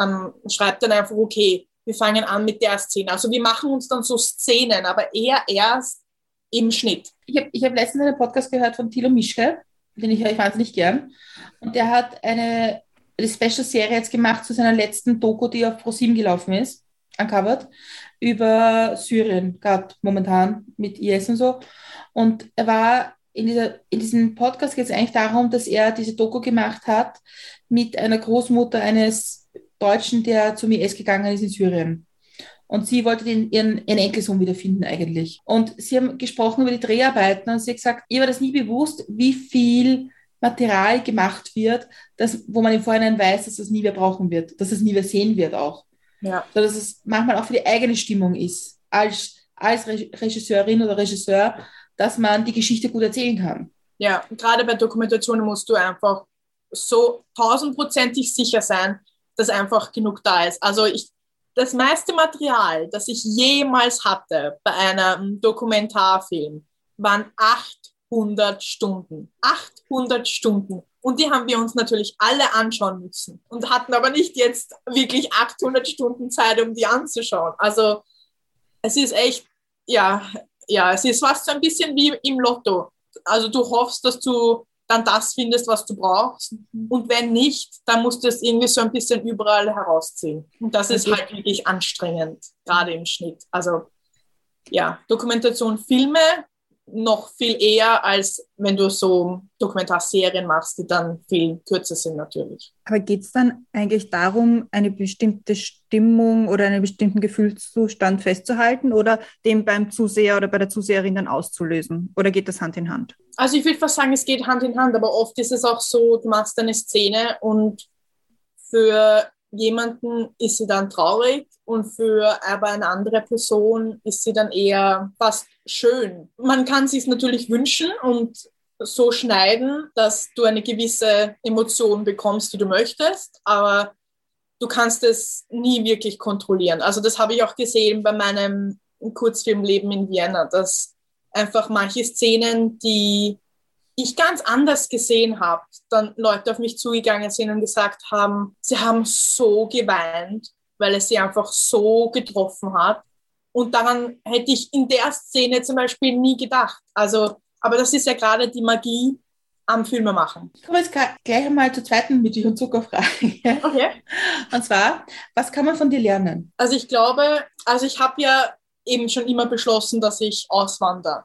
ähm, schreibt dann einfach, okay, wir fangen an mit der Szene. Also wir machen uns dann so Szenen, aber eher erst im Schnitt. Ich habe ich hab letztens einen Podcast gehört von Thilo Mischke, den ich höre wahnsinnig gern. Und der hat eine, eine Special-Serie jetzt gemacht zu seiner letzten Doku, die auf ProSieben gelaufen ist, uncovered, über Syrien, gerade momentan mit IS und so. Und er war in, dieser, in diesem Podcast geht es eigentlich darum, dass er diese Doku gemacht hat mit einer Großmutter eines Deutschen, der zum IS gegangen ist in Syrien. Und sie wollte den, ihren, ihren Enkelsohn wiederfinden eigentlich. Und sie haben gesprochen über die Dreharbeiten und sie hat gesagt, ihr war das nie bewusst, wie viel Material gemacht wird, das, wo man im Vorhinein weiß, dass das nie mehr brauchen wird, dass es nie mehr sehen wird auch. Ja. So, dass es manchmal auch für die eigene Stimmung ist, als, als Regisseurin oder Regisseur, dass man die Geschichte gut erzählen kann. Ja, gerade bei Dokumentationen musst du einfach so tausendprozentig sicher sein, dass einfach genug da ist. Also ich, das meiste Material, das ich jemals hatte bei einem Dokumentarfilm, waren 800 Stunden. 800 Stunden. Und die haben wir uns natürlich alle anschauen müssen und hatten aber nicht jetzt wirklich 800 Stunden Zeit, um die anzuschauen. Also es ist echt, ja, ja, es ist fast so ein bisschen wie im Lotto. Also du hoffst, dass du dann das findest, was du brauchst. Mhm. Und wenn nicht, dann musst du es irgendwie so ein bisschen überall herausziehen. Und das ist halt wirklich anstrengend, gerade im Schnitt. Also ja, Dokumentation, Filme noch viel eher, als wenn du so Dokumentarserien machst, die dann viel kürzer sind natürlich. Aber geht es dann eigentlich darum, eine bestimmte Stimmung oder einen bestimmten Gefühlszustand festzuhalten oder den beim Zuseher oder bei der Zuseherin dann auszulösen? Oder geht das Hand in Hand? Also ich würde fast sagen, es geht Hand in Hand, aber oft ist es auch so, du machst eine Szene und für jemanden ist sie dann traurig und für aber eine andere Person ist sie dann eher fast schön. Man kann sich natürlich wünschen und so schneiden, dass du eine gewisse Emotion bekommst, die du möchtest, aber du kannst es nie wirklich kontrollieren. Also das habe ich auch gesehen bei meinem Kurzfilmleben in Vienna, dass einfach manche Szenen, die ich ganz anders gesehen habe, dann Leute auf mich zugegangen sind und gesagt haben, sie haben so geweint, weil es sie einfach so getroffen hat. Und daran hätte ich in der Szene zum Beispiel nie gedacht. Also, aber das ist ja gerade die Magie am Filmemachen. Ich komme jetzt gleich einmal zur zweiten Milch- und Zuckerfrage. Okay. Und zwar, was kann man von dir lernen? Also ich glaube, also ich habe ja eben schon immer beschlossen, dass ich auswandere.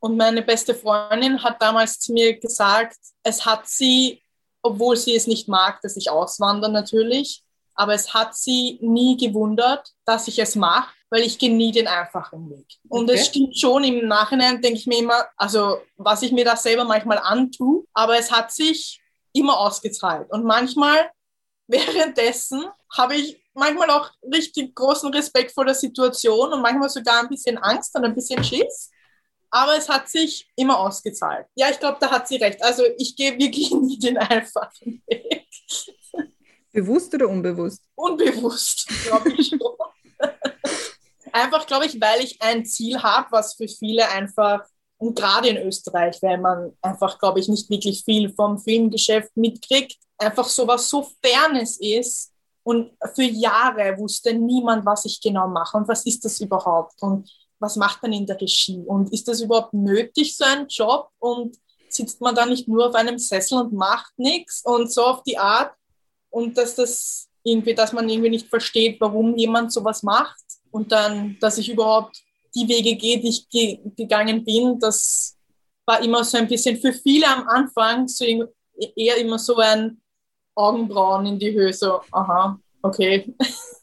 Und meine beste Freundin hat damals zu mir gesagt, es hat sie, obwohl sie es nicht mag, dass ich auswandere natürlich, aber es hat sie nie gewundert, dass ich es mache, weil ich gehe nie den einfachen Weg. Und es stimmt schon, im Nachhinein denke ich mir immer, also was ich mir da selber manchmal antue, aber es hat sich immer ausgezahlt. Und manchmal währenddessen habe ich manchmal auch richtig großen Respekt vor der Situation und manchmal sogar ein bisschen Angst und ein bisschen Schiss aber es hat sich immer ausgezahlt. Ja, ich glaube, da hat sie recht. Also ich gehe wirklich nie den einfachen Weg. Bewusst oder unbewusst? Unbewusst, glaube ich schon. einfach, glaube ich, weil ich ein Ziel habe, was für viele einfach Und gerade in Österreich, weil man einfach, glaube ich, nicht wirklich viel vom Filmgeschäft mitkriegt, einfach sowas so Fernes ist. Und für Jahre wusste niemand, was ich genau mache und was ist das überhaupt und was macht man in der Regie? Und ist das überhaupt nötig, so ein Job? Und sitzt man da nicht nur auf einem Sessel und macht nichts? Und so auf die Art? Und dass das irgendwie, dass man irgendwie nicht versteht, warum jemand sowas macht? Und dann, dass ich überhaupt die Wege gehe, die ich ge gegangen bin, das war immer so ein bisschen für viele am Anfang so eher immer so ein Augenbrauen in die Höhe, so, aha, okay.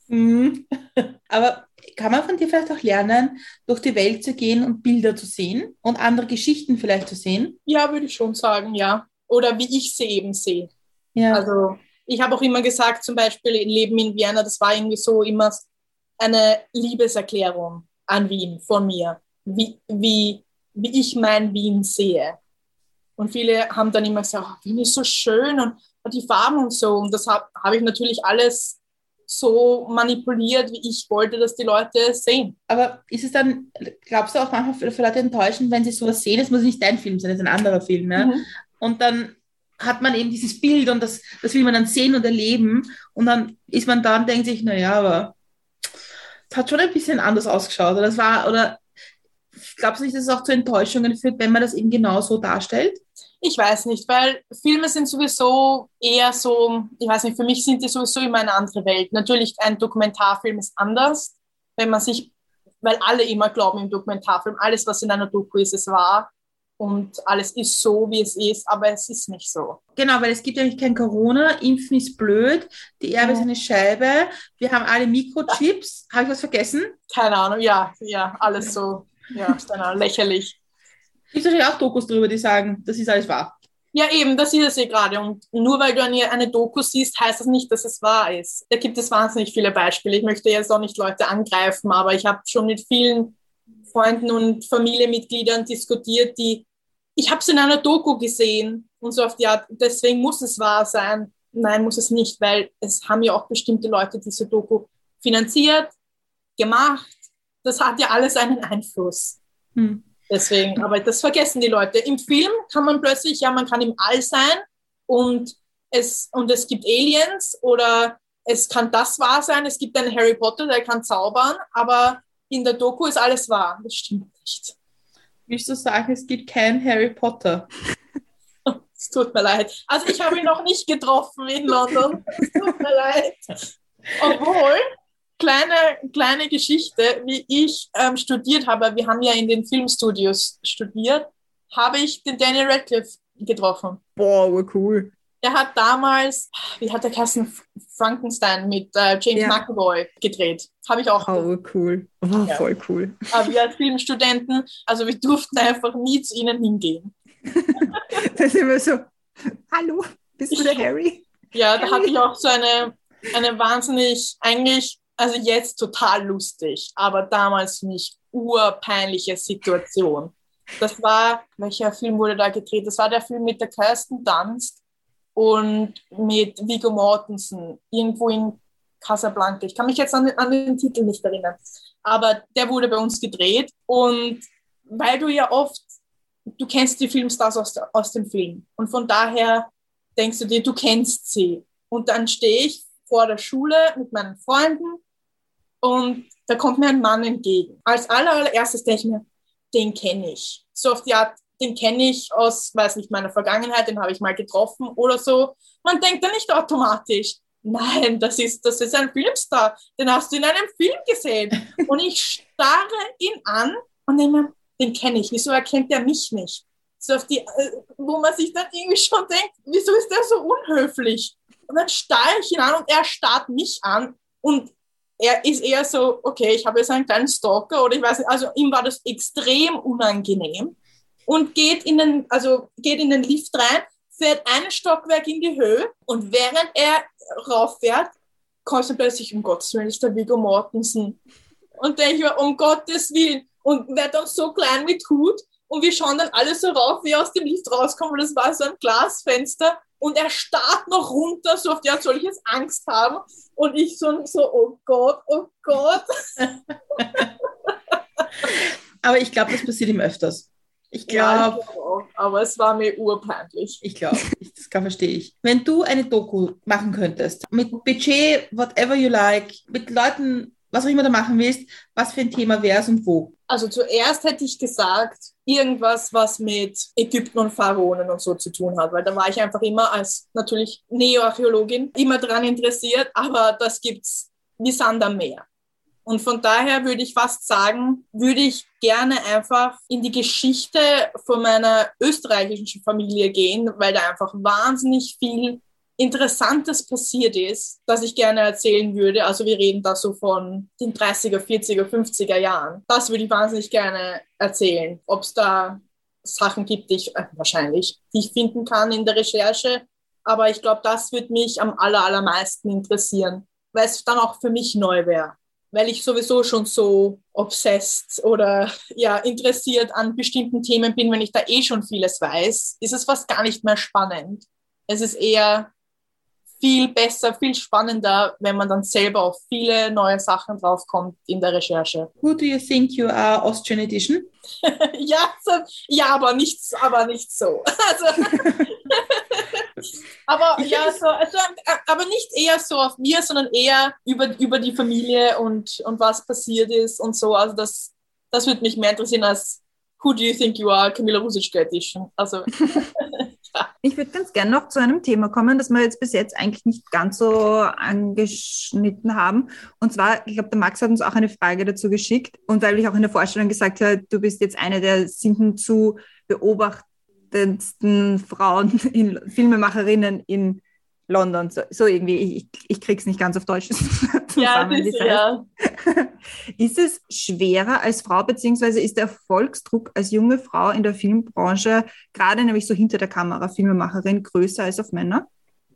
Mhm. Aber kann man von dir vielleicht auch lernen, durch die Welt zu gehen und Bilder zu sehen und andere Geschichten vielleicht zu sehen? Ja, würde ich schon sagen, ja. Oder wie ich sie eben sehe. Ja. Also ich habe auch immer gesagt, zum Beispiel Leben in Vienna, das war irgendwie so immer eine Liebeserklärung an Wien von mir, wie, wie, wie ich mein Wien sehe. Und viele haben dann immer gesagt, oh, Wien ist so schön und die Farben und so. Und das habe hab ich natürlich alles so manipuliert, wie ich wollte, dass die Leute sehen. Aber ist es dann, glaubst du auch manchmal für, für Leute enttäuschend, wenn sie sowas sehen, es muss nicht dein Film sein, es ist ein anderer Film, ne? Mhm. Und dann hat man eben dieses Bild und das, das will man dann sehen und erleben und dann ist man da und denkt sich, naja, aber es hat schon ein bisschen anders ausgeschaut oder das war, oder glaubst du nicht, dass es auch zu Enttäuschungen führt, wenn man das eben genau so darstellt? Ich weiß nicht, weil Filme sind sowieso eher so, ich weiß nicht, für mich sind die sowieso immer eine andere Welt. Natürlich, ein Dokumentarfilm ist anders, wenn man sich, weil alle immer glauben im Dokumentarfilm, alles, was in einer Doku ist, ist wahr und alles ist so, wie es ist, aber es ist nicht so. Genau, weil es gibt nämlich kein Corona, Impfen ist blöd, die Erbe ist eine Scheibe, wir haben alle Mikrochips. Habe ich was vergessen? Keine Ahnung, ja, ja, alles so, ja, lächerlich. Gibt es natürlich auch Dokus darüber, die sagen, das ist alles wahr. Ja, eben, das ist es eh gerade. Und nur weil du eine, eine Doku siehst, heißt das nicht, dass es wahr ist. Da gibt es wahnsinnig viele Beispiele. Ich möchte jetzt auch nicht Leute angreifen, aber ich habe schon mit vielen Freunden und Familienmitgliedern diskutiert, die, ich habe es in einer Doku gesehen und so auf die Art, deswegen muss es wahr sein. Nein, muss es nicht, weil es haben ja auch bestimmte Leute diese Doku finanziert, gemacht. Das hat ja alles einen Einfluss. Hm. Deswegen, aber das vergessen die Leute. Im Film kann man plötzlich, ja, man kann im All sein und es, und es gibt Aliens oder es kann das wahr sein, es gibt einen Harry Potter, der kann zaubern, aber in der Doku ist alles wahr. Das stimmt nicht. Willst du sagen, es gibt keinen Harry Potter? Es tut mir leid. Also ich habe ihn noch nicht getroffen in London. Es tut mir leid. Obwohl, kleine, kleine Geschichte, wie ich ähm, studiert habe, wir haben ja in den Filmstudios studiert, habe ich den Daniel Radcliffe getroffen. Boah, cool. Er hat damals, wie hat der Kassen Frankenstein mit äh, James ja. McAvoy gedreht. Habe ich auch. Oh, cool. Oh, ja. Voll cool. Aber wir als Filmstudenten, also wir durften einfach nie zu ihnen hingehen. da sind wir so, hallo, bist du der Harry? Ja, da hatte ich auch so eine, eine wahnsinnig, eigentlich also jetzt total lustig, aber damals mich urpeinliche Situation. Das war, welcher Film wurde da gedreht? Das war der Film mit der Kirsten Dunst und mit Viggo Mortensen, irgendwo in Casablanca. Ich kann mich jetzt an, an den Titel nicht erinnern, aber der wurde bei uns gedreht und weil du ja oft, du kennst die Filmstars aus, aus dem Film und von daher denkst du dir, du kennst sie. Und dann stehe ich vor der Schule mit meinen Freunden und da kommt mir ein Mann entgegen. Als allererstes denke ich mir, den kenne ich. So auf die Art, den kenne ich aus, weiß nicht, meiner Vergangenheit, den habe ich mal getroffen oder so. Man denkt da nicht automatisch, nein, das ist, das ist ein Filmstar, den hast du in einem Film gesehen. Und ich starre ihn an und denke mir, den kenne ich, wieso erkennt er mich nicht? So auf die, äh, wo man sich dann irgendwie schon denkt, wieso ist der so unhöflich? Und dann starre ich ihn an und er starrt mich an und er ist eher so, okay, ich habe jetzt einen kleinen Stalker oder ich weiß nicht, also ihm war das extrem unangenehm und geht in den, also geht in den Lift rein, fährt ein Stockwerk in die Höhe und während er rauffährt, kommt er plötzlich, um Gottes Willen, ist der Viggo Mortensen. Und denke ich mir, um Gottes Willen. Und wird dann so klein mit Hut und wir schauen dann alle so rauf, wie aus dem Lift rauskommt, und das war so ein Glasfenster und er starrt noch runter, so auf die Art soll ich jetzt Angst haben. Und ich so, so oh Gott, oh Gott. Aber ich glaube, das passiert ihm öfters. Ich Ja, glaube, glaub auch, aber es war mir urpeinlich. ich glaube, das kann verstehe ich. Wenn du eine Doku machen könntest, mit Budget, whatever you like, mit Leuten, was auch immer du machen willst, was für ein Thema wäre es und wo? Also zuerst hätte ich gesagt, irgendwas, was mit Ägypten und Pharaonen und so zu tun hat, weil da war ich einfach immer als natürlich Neoarchäologin immer dran interessiert, aber das gibt's wie Sand am Meer. Und von daher würde ich fast sagen, würde ich gerne einfach in die Geschichte von meiner österreichischen Familie gehen, weil da einfach wahnsinnig viel Interessantes passiert ist, das ich gerne erzählen würde. Also wir reden da so von den 30er, 40er, 50er Jahren. Das würde ich wahnsinnig gerne erzählen. Ob es da Sachen gibt, die ich äh, wahrscheinlich, die ich finden kann in der Recherche. Aber ich glaube, das würde mich am aller, allermeisten interessieren, weil es dann auch für mich neu wäre. Weil ich sowieso schon so obsessed oder ja interessiert an bestimmten Themen bin, wenn ich da eh schon vieles weiß, ist es fast gar nicht mehr spannend. Es ist eher viel besser, viel spannender, wenn man dann selber auf viele neue Sachen draufkommt in der Recherche. Who do you think you are Austrian Edition? ja, so, ja, aber nicht, aber nicht so. Also, aber Ich ja, so, also, aber nicht eher so auf mir, sondern eher über, über die Familie und, und was passiert ist und so. Also das, das würde mich mehr interessieren als Who do you think you are, Camilla Rusiczka Edition. Also Ich würde ganz gerne noch zu einem Thema kommen, das wir jetzt bis jetzt eigentlich nicht ganz so angeschnitten haben. Und zwar, ich glaube, der Max hat uns auch eine Frage dazu geschickt. Und weil ich auch in der Vorstellung gesagt habe, du bist jetzt eine der sinken zu beobachtetsten Frauen, in, Filmemacherinnen in London. So, so irgendwie, ich, ich krieg's nicht ganz auf Deutsch ja, zusammen. es heißt. ja. Ist es schwerer als Frau, beziehungsweise ist der Erfolgsdruck als junge Frau in der Filmbranche, gerade nämlich so hinter der Kamera, Filmemacherin, größer als auf Männer?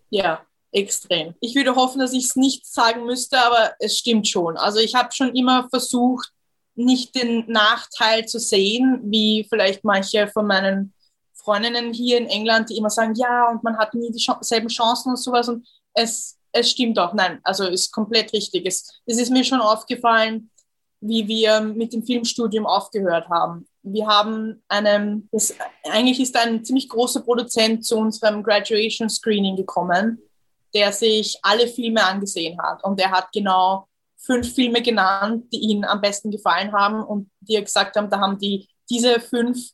Ja, extrem. Ich würde hoffen, dass ich es nicht sagen müsste, aber es stimmt schon. Also ich habe schon immer versucht, nicht den Nachteil zu sehen, wie vielleicht manche von meinen Freundinnen hier in England, die immer sagen, ja, und man hat nie dieselben Chancen und sowas. Und es, es stimmt auch. Nein, also ist komplett richtig. Es, es ist mir schon aufgefallen, wie wir mit dem Filmstudium aufgehört haben. Wir haben einen, das, eigentlich ist ein ziemlich großer Produzent zu unserem Graduation Screening gekommen, der sich alle Filme angesehen hat. Und er hat genau fünf Filme genannt, die ihm am besten gefallen haben und die er gesagt haben, da haben die, diese fünf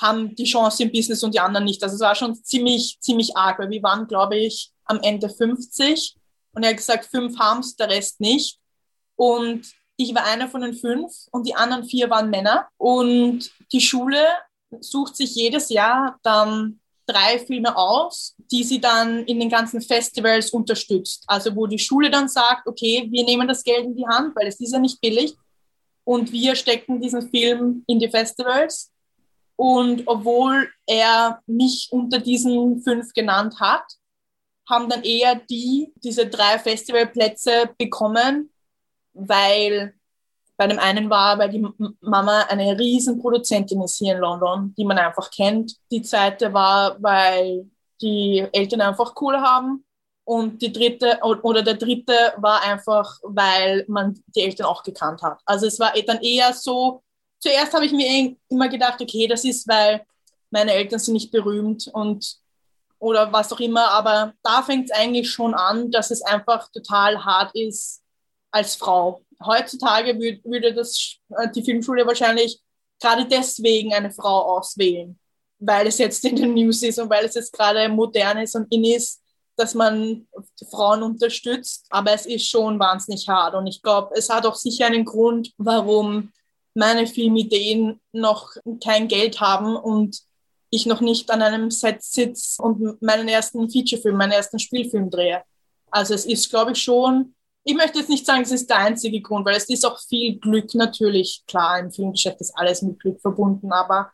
haben die Chance im Business und die anderen nicht. Also es war schon ziemlich, ziemlich arg, weil wir waren, glaube ich, am Ende 50 und er hat gesagt, fünf haben es, der Rest nicht. Und ich war einer von den fünf und die anderen vier waren Männer. Und die Schule sucht sich jedes Jahr dann drei Filme aus, die sie dann in den ganzen Festivals unterstützt. Also wo die Schule dann sagt, okay, wir nehmen das Geld in die Hand, weil es ist ja nicht billig. Und wir stecken diesen Film in die Festivals. Und obwohl er mich unter diesen fünf genannt hat, haben dann eher die diese drei Festivalplätze bekommen, weil bei dem einen war, weil die Mama eine riesen Produzentin ist hier in London, die man einfach kennt. Die zweite war, weil die Eltern einfach Kohle haben. Und die dritte oder der dritte war einfach, weil man die Eltern auch gekannt hat. Also es war dann eher so, zuerst habe ich mir eh immer gedacht, okay, das ist, weil meine Eltern sind nicht berühmt und oder was auch immer, aber da fängt es eigentlich schon an, dass es einfach total hart ist als Frau. Heutzutage würd, würde das äh, die Filmschule wahrscheinlich gerade deswegen eine Frau auswählen, weil es jetzt in den News ist und weil es jetzt gerade modern ist und in ist, dass man Frauen unterstützt. Aber es ist schon wahnsinnig hart und ich glaube, es hat auch sicher einen Grund, warum meine Filmideen noch kein Geld haben und ich noch nicht an einem Set sitze und meinen ersten Featurefilm, meinen ersten Spielfilm drehe. Also es ist, glaube ich, schon, ich möchte jetzt nicht sagen, es ist der einzige Grund, weil es ist auch viel Glück natürlich. Klar, im Filmgeschäft ist alles mit Glück verbunden, aber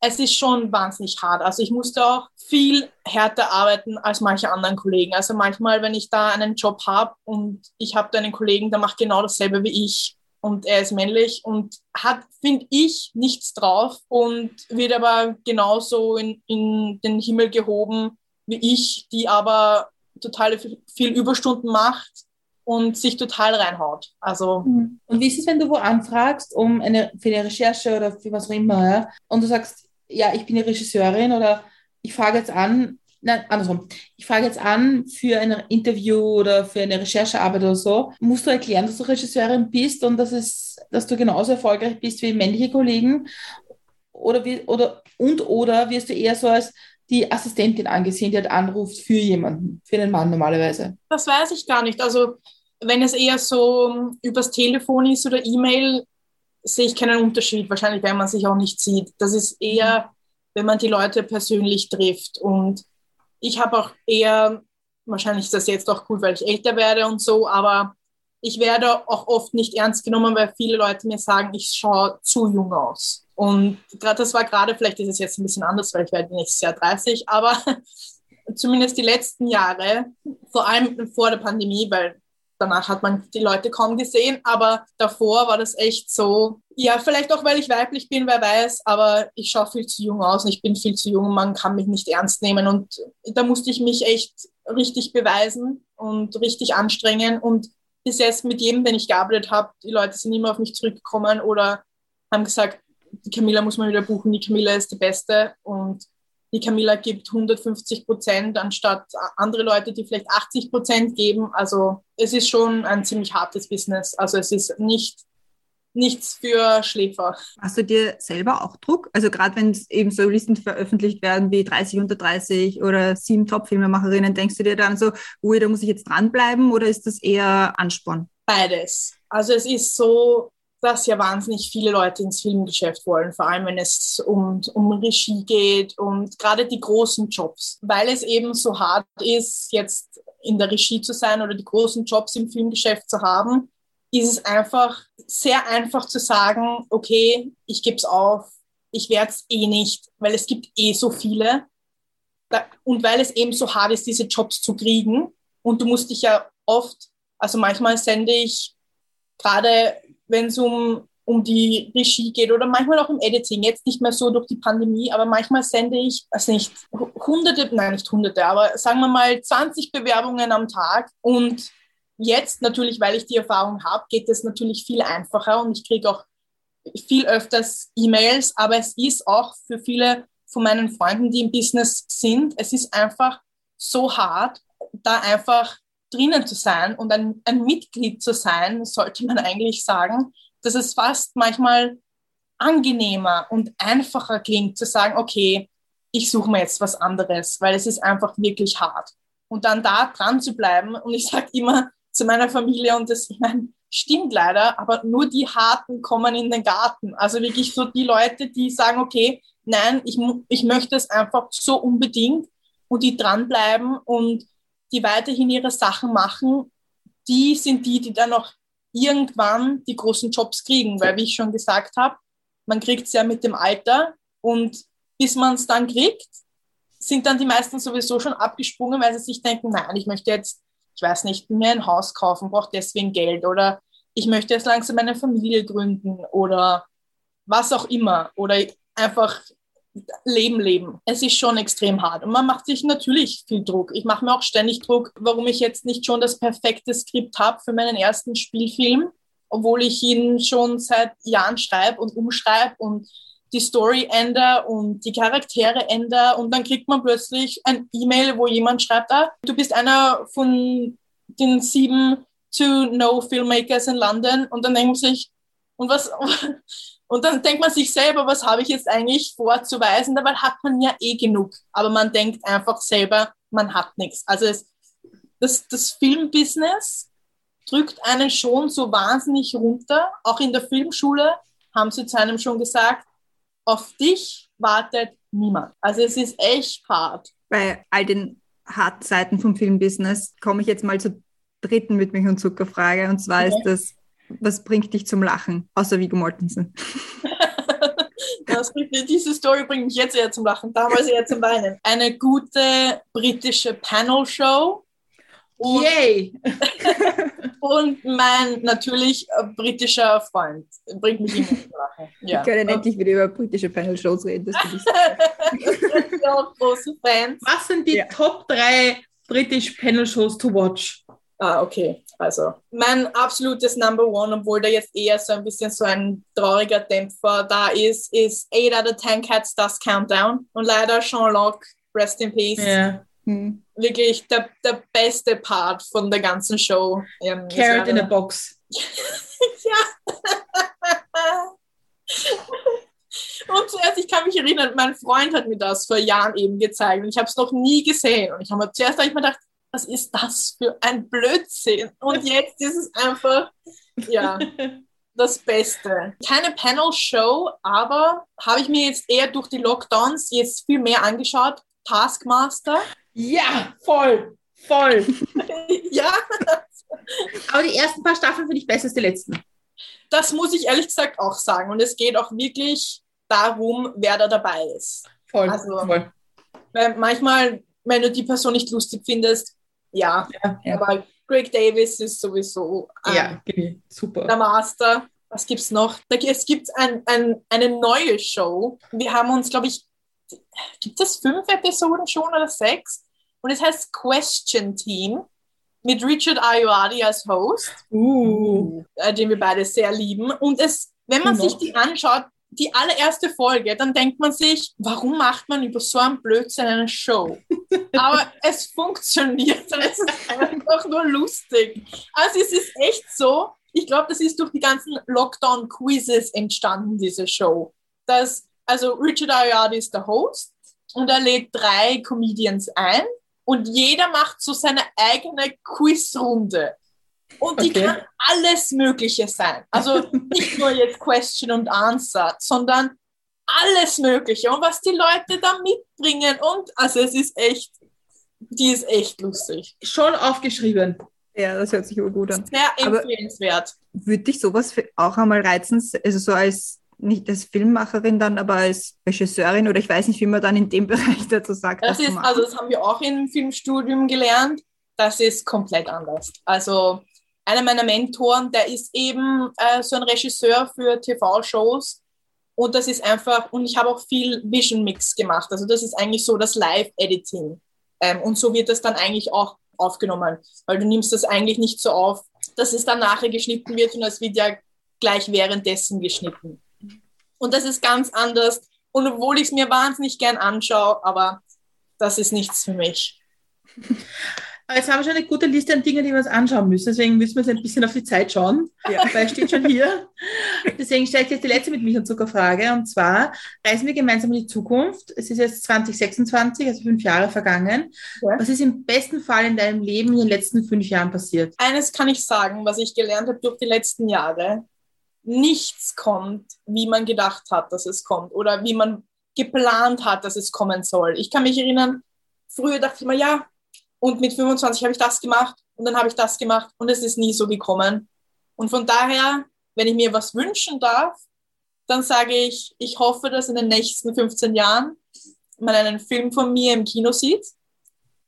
es ist schon wahnsinnig hart. Also ich musste auch viel härter arbeiten als manche anderen Kollegen. Also manchmal, wenn ich da einen Job habe und ich habe da einen Kollegen, der macht genau dasselbe wie ich und er ist männlich und hat, finde ich, nichts drauf und wird aber genauso in, in den Himmel gehoben wie ich, die aber total viel Überstunden macht und sich total reinhaut. Also Und wie ist es, wenn du wo anfragst, um eine, für eine Recherche oder für was auch immer, ja, und du sagst, ja, ich bin die Regisseurin oder ich frage jetzt an, nein, andersrum, ich frage jetzt an für ein Interview oder für eine Recherchearbeit oder so, musst du erklären, dass du Regisseurin bist und dass, es, dass du genauso erfolgreich bist wie männliche Kollegen? Oder, oder, und oder wirst du eher so als die Assistentin angesehen, die halt anruft für jemanden, für einen Mann normalerweise? Das weiß ich gar nicht. Also wenn es eher so übers Telefon ist oder E-Mail, sehe ich keinen Unterschied. Wahrscheinlich, wenn man sich auch nicht sieht. Das ist eher, wenn man die Leute persönlich trifft. Und ich habe auch eher, wahrscheinlich ist das jetzt auch cool, weil ich älter werde und so, aber ich werde auch oft nicht ernst genommen, weil viele Leute mir sagen, ich schaue zu jung aus. Und gerade das war gerade, vielleicht ist es jetzt ein bisschen anders, weil ich werde nächstes Jahr 30, aber zumindest die letzten Jahre, vor allem vor der Pandemie, weil danach hat man die Leute kaum gesehen, aber davor war das echt so, ja, vielleicht auch, weil ich weiblich bin, wer weiß, aber ich schaue viel zu jung aus und ich bin viel zu jung, man kann mich nicht ernst nehmen und da musste ich mich echt richtig beweisen und richtig anstrengen und bis jetzt mit jedem, den ich gearbeitet habe, die Leute sind immer auf mich zurückgekommen oder haben gesagt, die Camilla muss man wieder buchen, die Camilla ist die Beste und die Camilla gibt 150 Prozent anstatt andere Leute, die vielleicht 80 Prozent geben. Also es ist schon ein ziemlich hartes Business. Also es ist nicht nichts für Schläfer. Hast du dir selber auch Druck? Also gerade wenn es eben so Listen veröffentlicht werden wie 30 unter 30 oder sieben Top-Filmemacherinnen, denkst du dir dann so, ui, da muss ich jetzt dranbleiben oder ist das eher Ansporn? Beides. Also es ist so, dass ja wahnsinnig viele Leute ins Filmgeschäft wollen, vor allem wenn es um, um Regie geht und gerade die großen Jobs, weil es eben so hart ist, jetzt in der Regie zu sein oder die großen Jobs im Filmgeschäft zu haben, ist es einfach sehr einfach zu sagen, okay, ich gebe es auf, ich werde es eh nicht, weil es gibt eh so viele. Und weil es eben so hart ist, diese Jobs zu kriegen. Und du musst dich ja oft, also manchmal sende ich gerade wenn es um, um die Regie geht oder manchmal auch im Editing, jetzt nicht mehr so durch die Pandemie, aber manchmal sende ich, also nicht hunderte, nein, nicht hunderte, aber sagen wir mal 20 Bewerbungen am Tag. Und jetzt natürlich, weil ich die Erfahrung habe, geht es natürlich viel einfacher und ich kriege auch viel öfters E-Mails, aber es ist auch für viele von meinen Freunden, die im Business sind, es ist einfach so hart, da einfach drinnen zu sein und ein, ein Mitglied zu sein, sollte man eigentlich sagen, dass es fast manchmal angenehmer und einfacher klingt, zu sagen, okay, ich suche mir jetzt was anderes, weil es ist einfach wirklich hart. Und dann da dran zu bleiben. Und ich sage immer zu meiner Familie, und das ich meine, stimmt leider, aber nur die Harten kommen in den Garten. Also wirklich so die Leute, die sagen, okay, nein, ich, ich möchte es einfach so unbedingt und die dranbleiben und die weiterhin ihre Sachen machen, die sind die, die dann auch irgendwann die großen Jobs kriegen. Weil, wie ich schon gesagt habe, man kriegt es ja mit dem Alter und bis man es dann kriegt, sind dann die meisten sowieso schon abgesprungen, weil sie sich denken, nein, ich möchte jetzt, ich weiß nicht, mir ein Haus kaufen, brauche deswegen Geld oder ich möchte jetzt langsam eine Familie gründen oder was auch immer oder einfach Leben leben. Es ist schon extrem hart und man macht sich natürlich viel Druck. Ich mache mir auch ständig Druck, warum ich jetzt nicht schon das perfekte Skript habe für meinen ersten Spielfilm, obwohl ich ihn schon seit Jahren schreibe und umschreibe und die Story ändere und die Charaktere ändere und dann kriegt man plötzlich ein E-Mail, wo jemand schreibt, ah, du bist einer von den sieben to know Filmmakers in London und dann denkt man sich, und was, und dann denkt man sich selber, was habe ich jetzt eigentlich vorzuweisen? Dabei hat man ja eh genug. Aber man denkt einfach selber, man hat nichts. Also es, das, das Filmbusiness drückt einen schon so wahnsinnig runter. Auch in der Filmschule haben sie zu einem schon gesagt, auf dich wartet niemand. Also es ist echt hart. Bei all den harten Seiten vom Filmbusiness komme ich jetzt mal zur dritten mit Milch und Zuckerfrage. Und zwar okay. ist das was bringt dich zum Lachen, außer Viggo Mortensen? Das diese Story bringt mich jetzt eher zum Lachen, damals eher zum Weinen. Eine gute britische Panel-Show. Und, Yay! und mein natürlich britischer Freund bringt mich immer zum Lachen. Ja. Wir können endlich wieder über britische Panel-Shows reden. Das bin ich auch große Fans. Was sind die ja. Top 3 British Panel-Shows to watch? Ah, okay. Also mein absolutes Number One, obwohl da jetzt eher so ein bisschen so ein trauriger Dämpfer da ist, ist 8 out of 10 Cats Does Countdown. Und leider Sean Locke, Rest in Peace. Ja. Hm. Wirklich der, der beste Part von der ganzen Show. Ähm, Carrot in a box. ja. Und zuerst, ich kann mich erinnern, mein Freund hat mir das vor Jahren eben gezeigt und ich habe es noch nie gesehen. Und ich habe mir zuerst hab ich mir gedacht, was ist das für ein Blödsinn? Und jetzt ist es einfach, ja, das Beste. Keine Panel-Show, aber habe ich mir jetzt eher durch die Lockdowns jetzt viel mehr angeschaut. Taskmaster. Ja, voll, voll. ja, Aber die ersten paar Staffeln finde ich besser als die letzten. das muss ich ehrlich gesagt auch sagen. Und es geht auch wirklich darum, wer da dabei ist. Voll, Also- voll. Weil manchmal, wenn du die Person nicht lustig findest, ja, Ja, ja. aber Greg Davis ist sowieso ähm, ja super. der Master. Was gibt's noch? Da, es gibt ein, ein, eine neue Show. Wir haben uns, glaube ich, gibt es fünf Episoden schon oder sechs? Und es heißt Question Team mit Richard Ayoade als Host, Uh. äh, den wir beide sehr lieben. Und es, wenn man Mhm. sich die anschaut, die allererste Folge, dann denkt man sich, warum macht man über so einen Blödsinn eine Show? Aber es funktioniert und es ist einfach nur lustig. Also es ist echt so, ich glaube, das ist durch die ganzen Lockdown-Quizzes entstanden, diese Show. Das, also Richard Ayoade ist der Host und er lädt drei Comedians ein und jeder macht so seine eigene Quizrunde. Und die Okay. kann alles Mögliche sein. Also nicht nur jetzt Question und Answer, sondern alles Mögliche. Und was die Leute da mitbringen. Und also es ist echt, die ist echt lustig. Schon aufgeschrieben. Ja, das hört sich aber gut an. Sehr Aber- empfehlenswert. Würde dich sowas auch einmal reizen, also so als, nicht als Filmmacherin dann, aber als Regisseurin oder ich weiß nicht, wie man dann in dem Bereich dazu sagt. Das ist, also das haben wir auch im Filmstudium gelernt. Das ist komplett anders. Also einer meiner Mentoren, der ist eben äh, so ein Regisseur für TV-Shows. Und das ist einfach, und ich habe auch viel Vision Mix gemacht. Also das ist eigentlich so das Live-Editing. Ähm, und so wird das dann eigentlich auch aufgenommen. Weil du nimmst das eigentlich nicht so auf, dass es dann nachher geschnitten wird und es wird ja gleich währenddessen geschnitten. Und das ist ganz anders. Und obwohl ich es mir wahnsinnig gern anschaue, aber das ist nichts für mich. Aber jetzt haben wir schon eine gute Liste an Dingen, die wir uns anschauen müssen. Deswegen müssen wir jetzt ein bisschen auf die Zeit schauen. Ja. Weil steht schon hier. Deswegen stelle ich jetzt die letzte mit Milch und Zuckerfrage. Und zwar reisen wir gemeinsam in die Zukunft. Es ist jetzt 2026, also fünf Jahre vergangen. Ja. Was ist im besten Fall in deinem Leben in den letzten fünf Jahren passiert? Eines kann ich sagen, was ich gelernt habe durch die letzten Jahre. Nichts kommt, wie man gedacht hat, dass es kommt oder wie man geplant hat, dass es kommen soll. Ich kann mich erinnern, früher dachte ich mir, ja, und mit 25 habe ich das gemacht und dann habe ich das gemacht und es ist nie so gekommen. Und von daher, wenn ich mir was wünschen darf, dann sage ich, ich hoffe, dass in den nächsten 15 Jahren man einen Film von mir im Kino sieht,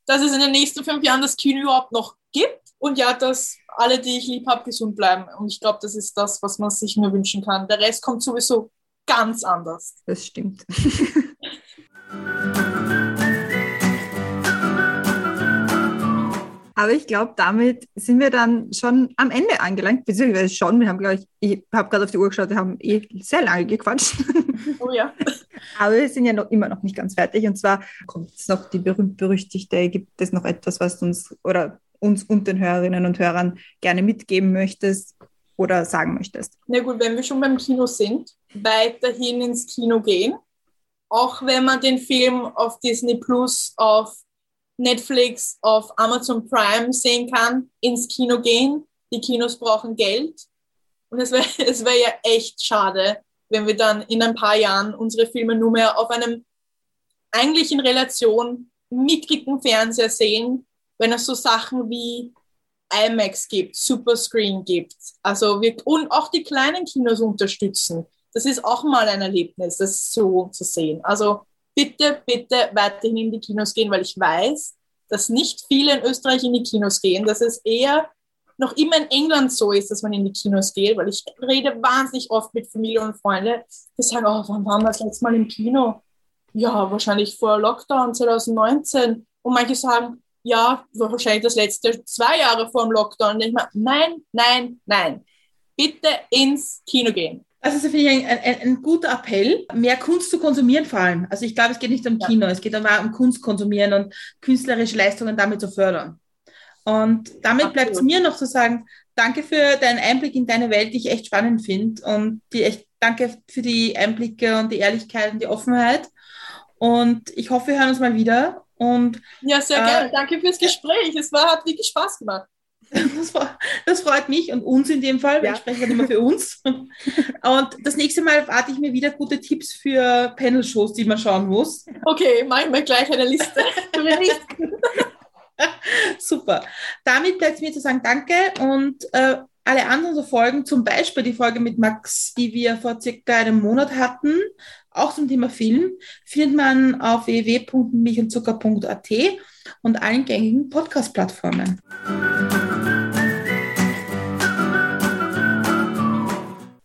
dass es in den nächsten fünf Jahren das Kino überhaupt noch gibt und ja, dass alle, die ich lieb habe, gesund bleiben. Und ich glaube, das ist das, was man sich nur wünschen kann. Der Rest kommt sowieso ganz anders. Das stimmt. Aber ich glaube, damit sind wir dann schon am Ende angelangt, beziehungsweise schon. Wir haben, glaube ich, ich habe gerade auf die Uhr geschaut, wir haben eh sehr lange gequatscht. Oh ja. Aber wir sind ja noch immer noch nicht ganz fertig. Und zwar kommt jetzt noch die berühmt-berüchtigte, gibt es noch etwas, was du uns oder uns und den Hörerinnen und Hörern gerne mitgeben möchtest oder sagen möchtest? Na gut, wenn wir schon beim Kino sind, weiterhin ins Kino gehen. Auch wenn man den Film auf Disney Plus, auf Netflix, auf Amazon Prime sehen kann, ins Kino gehen. Die Kinos brauchen Geld. Und es wäre wär ja echt schade, wenn wir dann in ein paar Jahren unsere Filme nur mehr auf einem eigentlich in Relation mickrigen Fernseher sehen, wenn es so Sachen wie IMAX gibt, Superscreen gibt. Also wir, und auch die kleinen Kinos unterstützen. Das ist auch mal ein Erlebnis, das so zu sehen. Also bitte, bitte weiterhin in die Kinos gehen, weil ich weiß, dass nicht viele in Österreich in die Kinos gehen, dass es eher noch immer in England so ist, dass man in die Kinos geht, weil ich rede wahnsinnig oft mit Familie und Freunde, die sagen, oh, wann waren wir das letzte Mal im Kino? Ja, wahrscheinlich vor Lockdown 2019. Und manche sagen, ja, wahrscheinlich das letzte zwei Jahre vor dem Lockdown. Und ich meine, nein, nein, nein. Bitte ins Kino gehen. Also das finde ich ein, ein, ein, guter Appell, mehr Kunst zu konsumieren vor allem. Also ich glaube, es geht nicht um Kino, es geht aber um Kunst konsumieren und künstlerische Leistungen damit zu fördern. Und damit bleibt es mir noch zu sagen, danke für deinen Einblick in deine Welt, die ich echt spannend finde. Und die echt, danke für die Einblicke und die Ehrlichkeit und die Offenheit. Und ich hoffe, wir hören uns mal wieder. Und, ja, sehr äh, gerne. Danke fürs Gespräch. Es war, hat wirklich Spaß gemacht. Das, das, freut mich und uns in dem Fall, weil ja. ich spreche halt immer für uns. Und das nächste Mal warte ich mir wieder gute Tipps für Panel-Shows, die man schauen muss. Okay, mach ich mir gleich eine Liste. Super. Damit bleibt mir zu sagen, danke und äh, alle anderen Folgen, zum Beispiel die Folge mit Max, die wir vor circa einem Monat hatten, auch zum Thema Film, findet man auf www.milchandzucker.at und allen gängigen Podcast-Plattformen.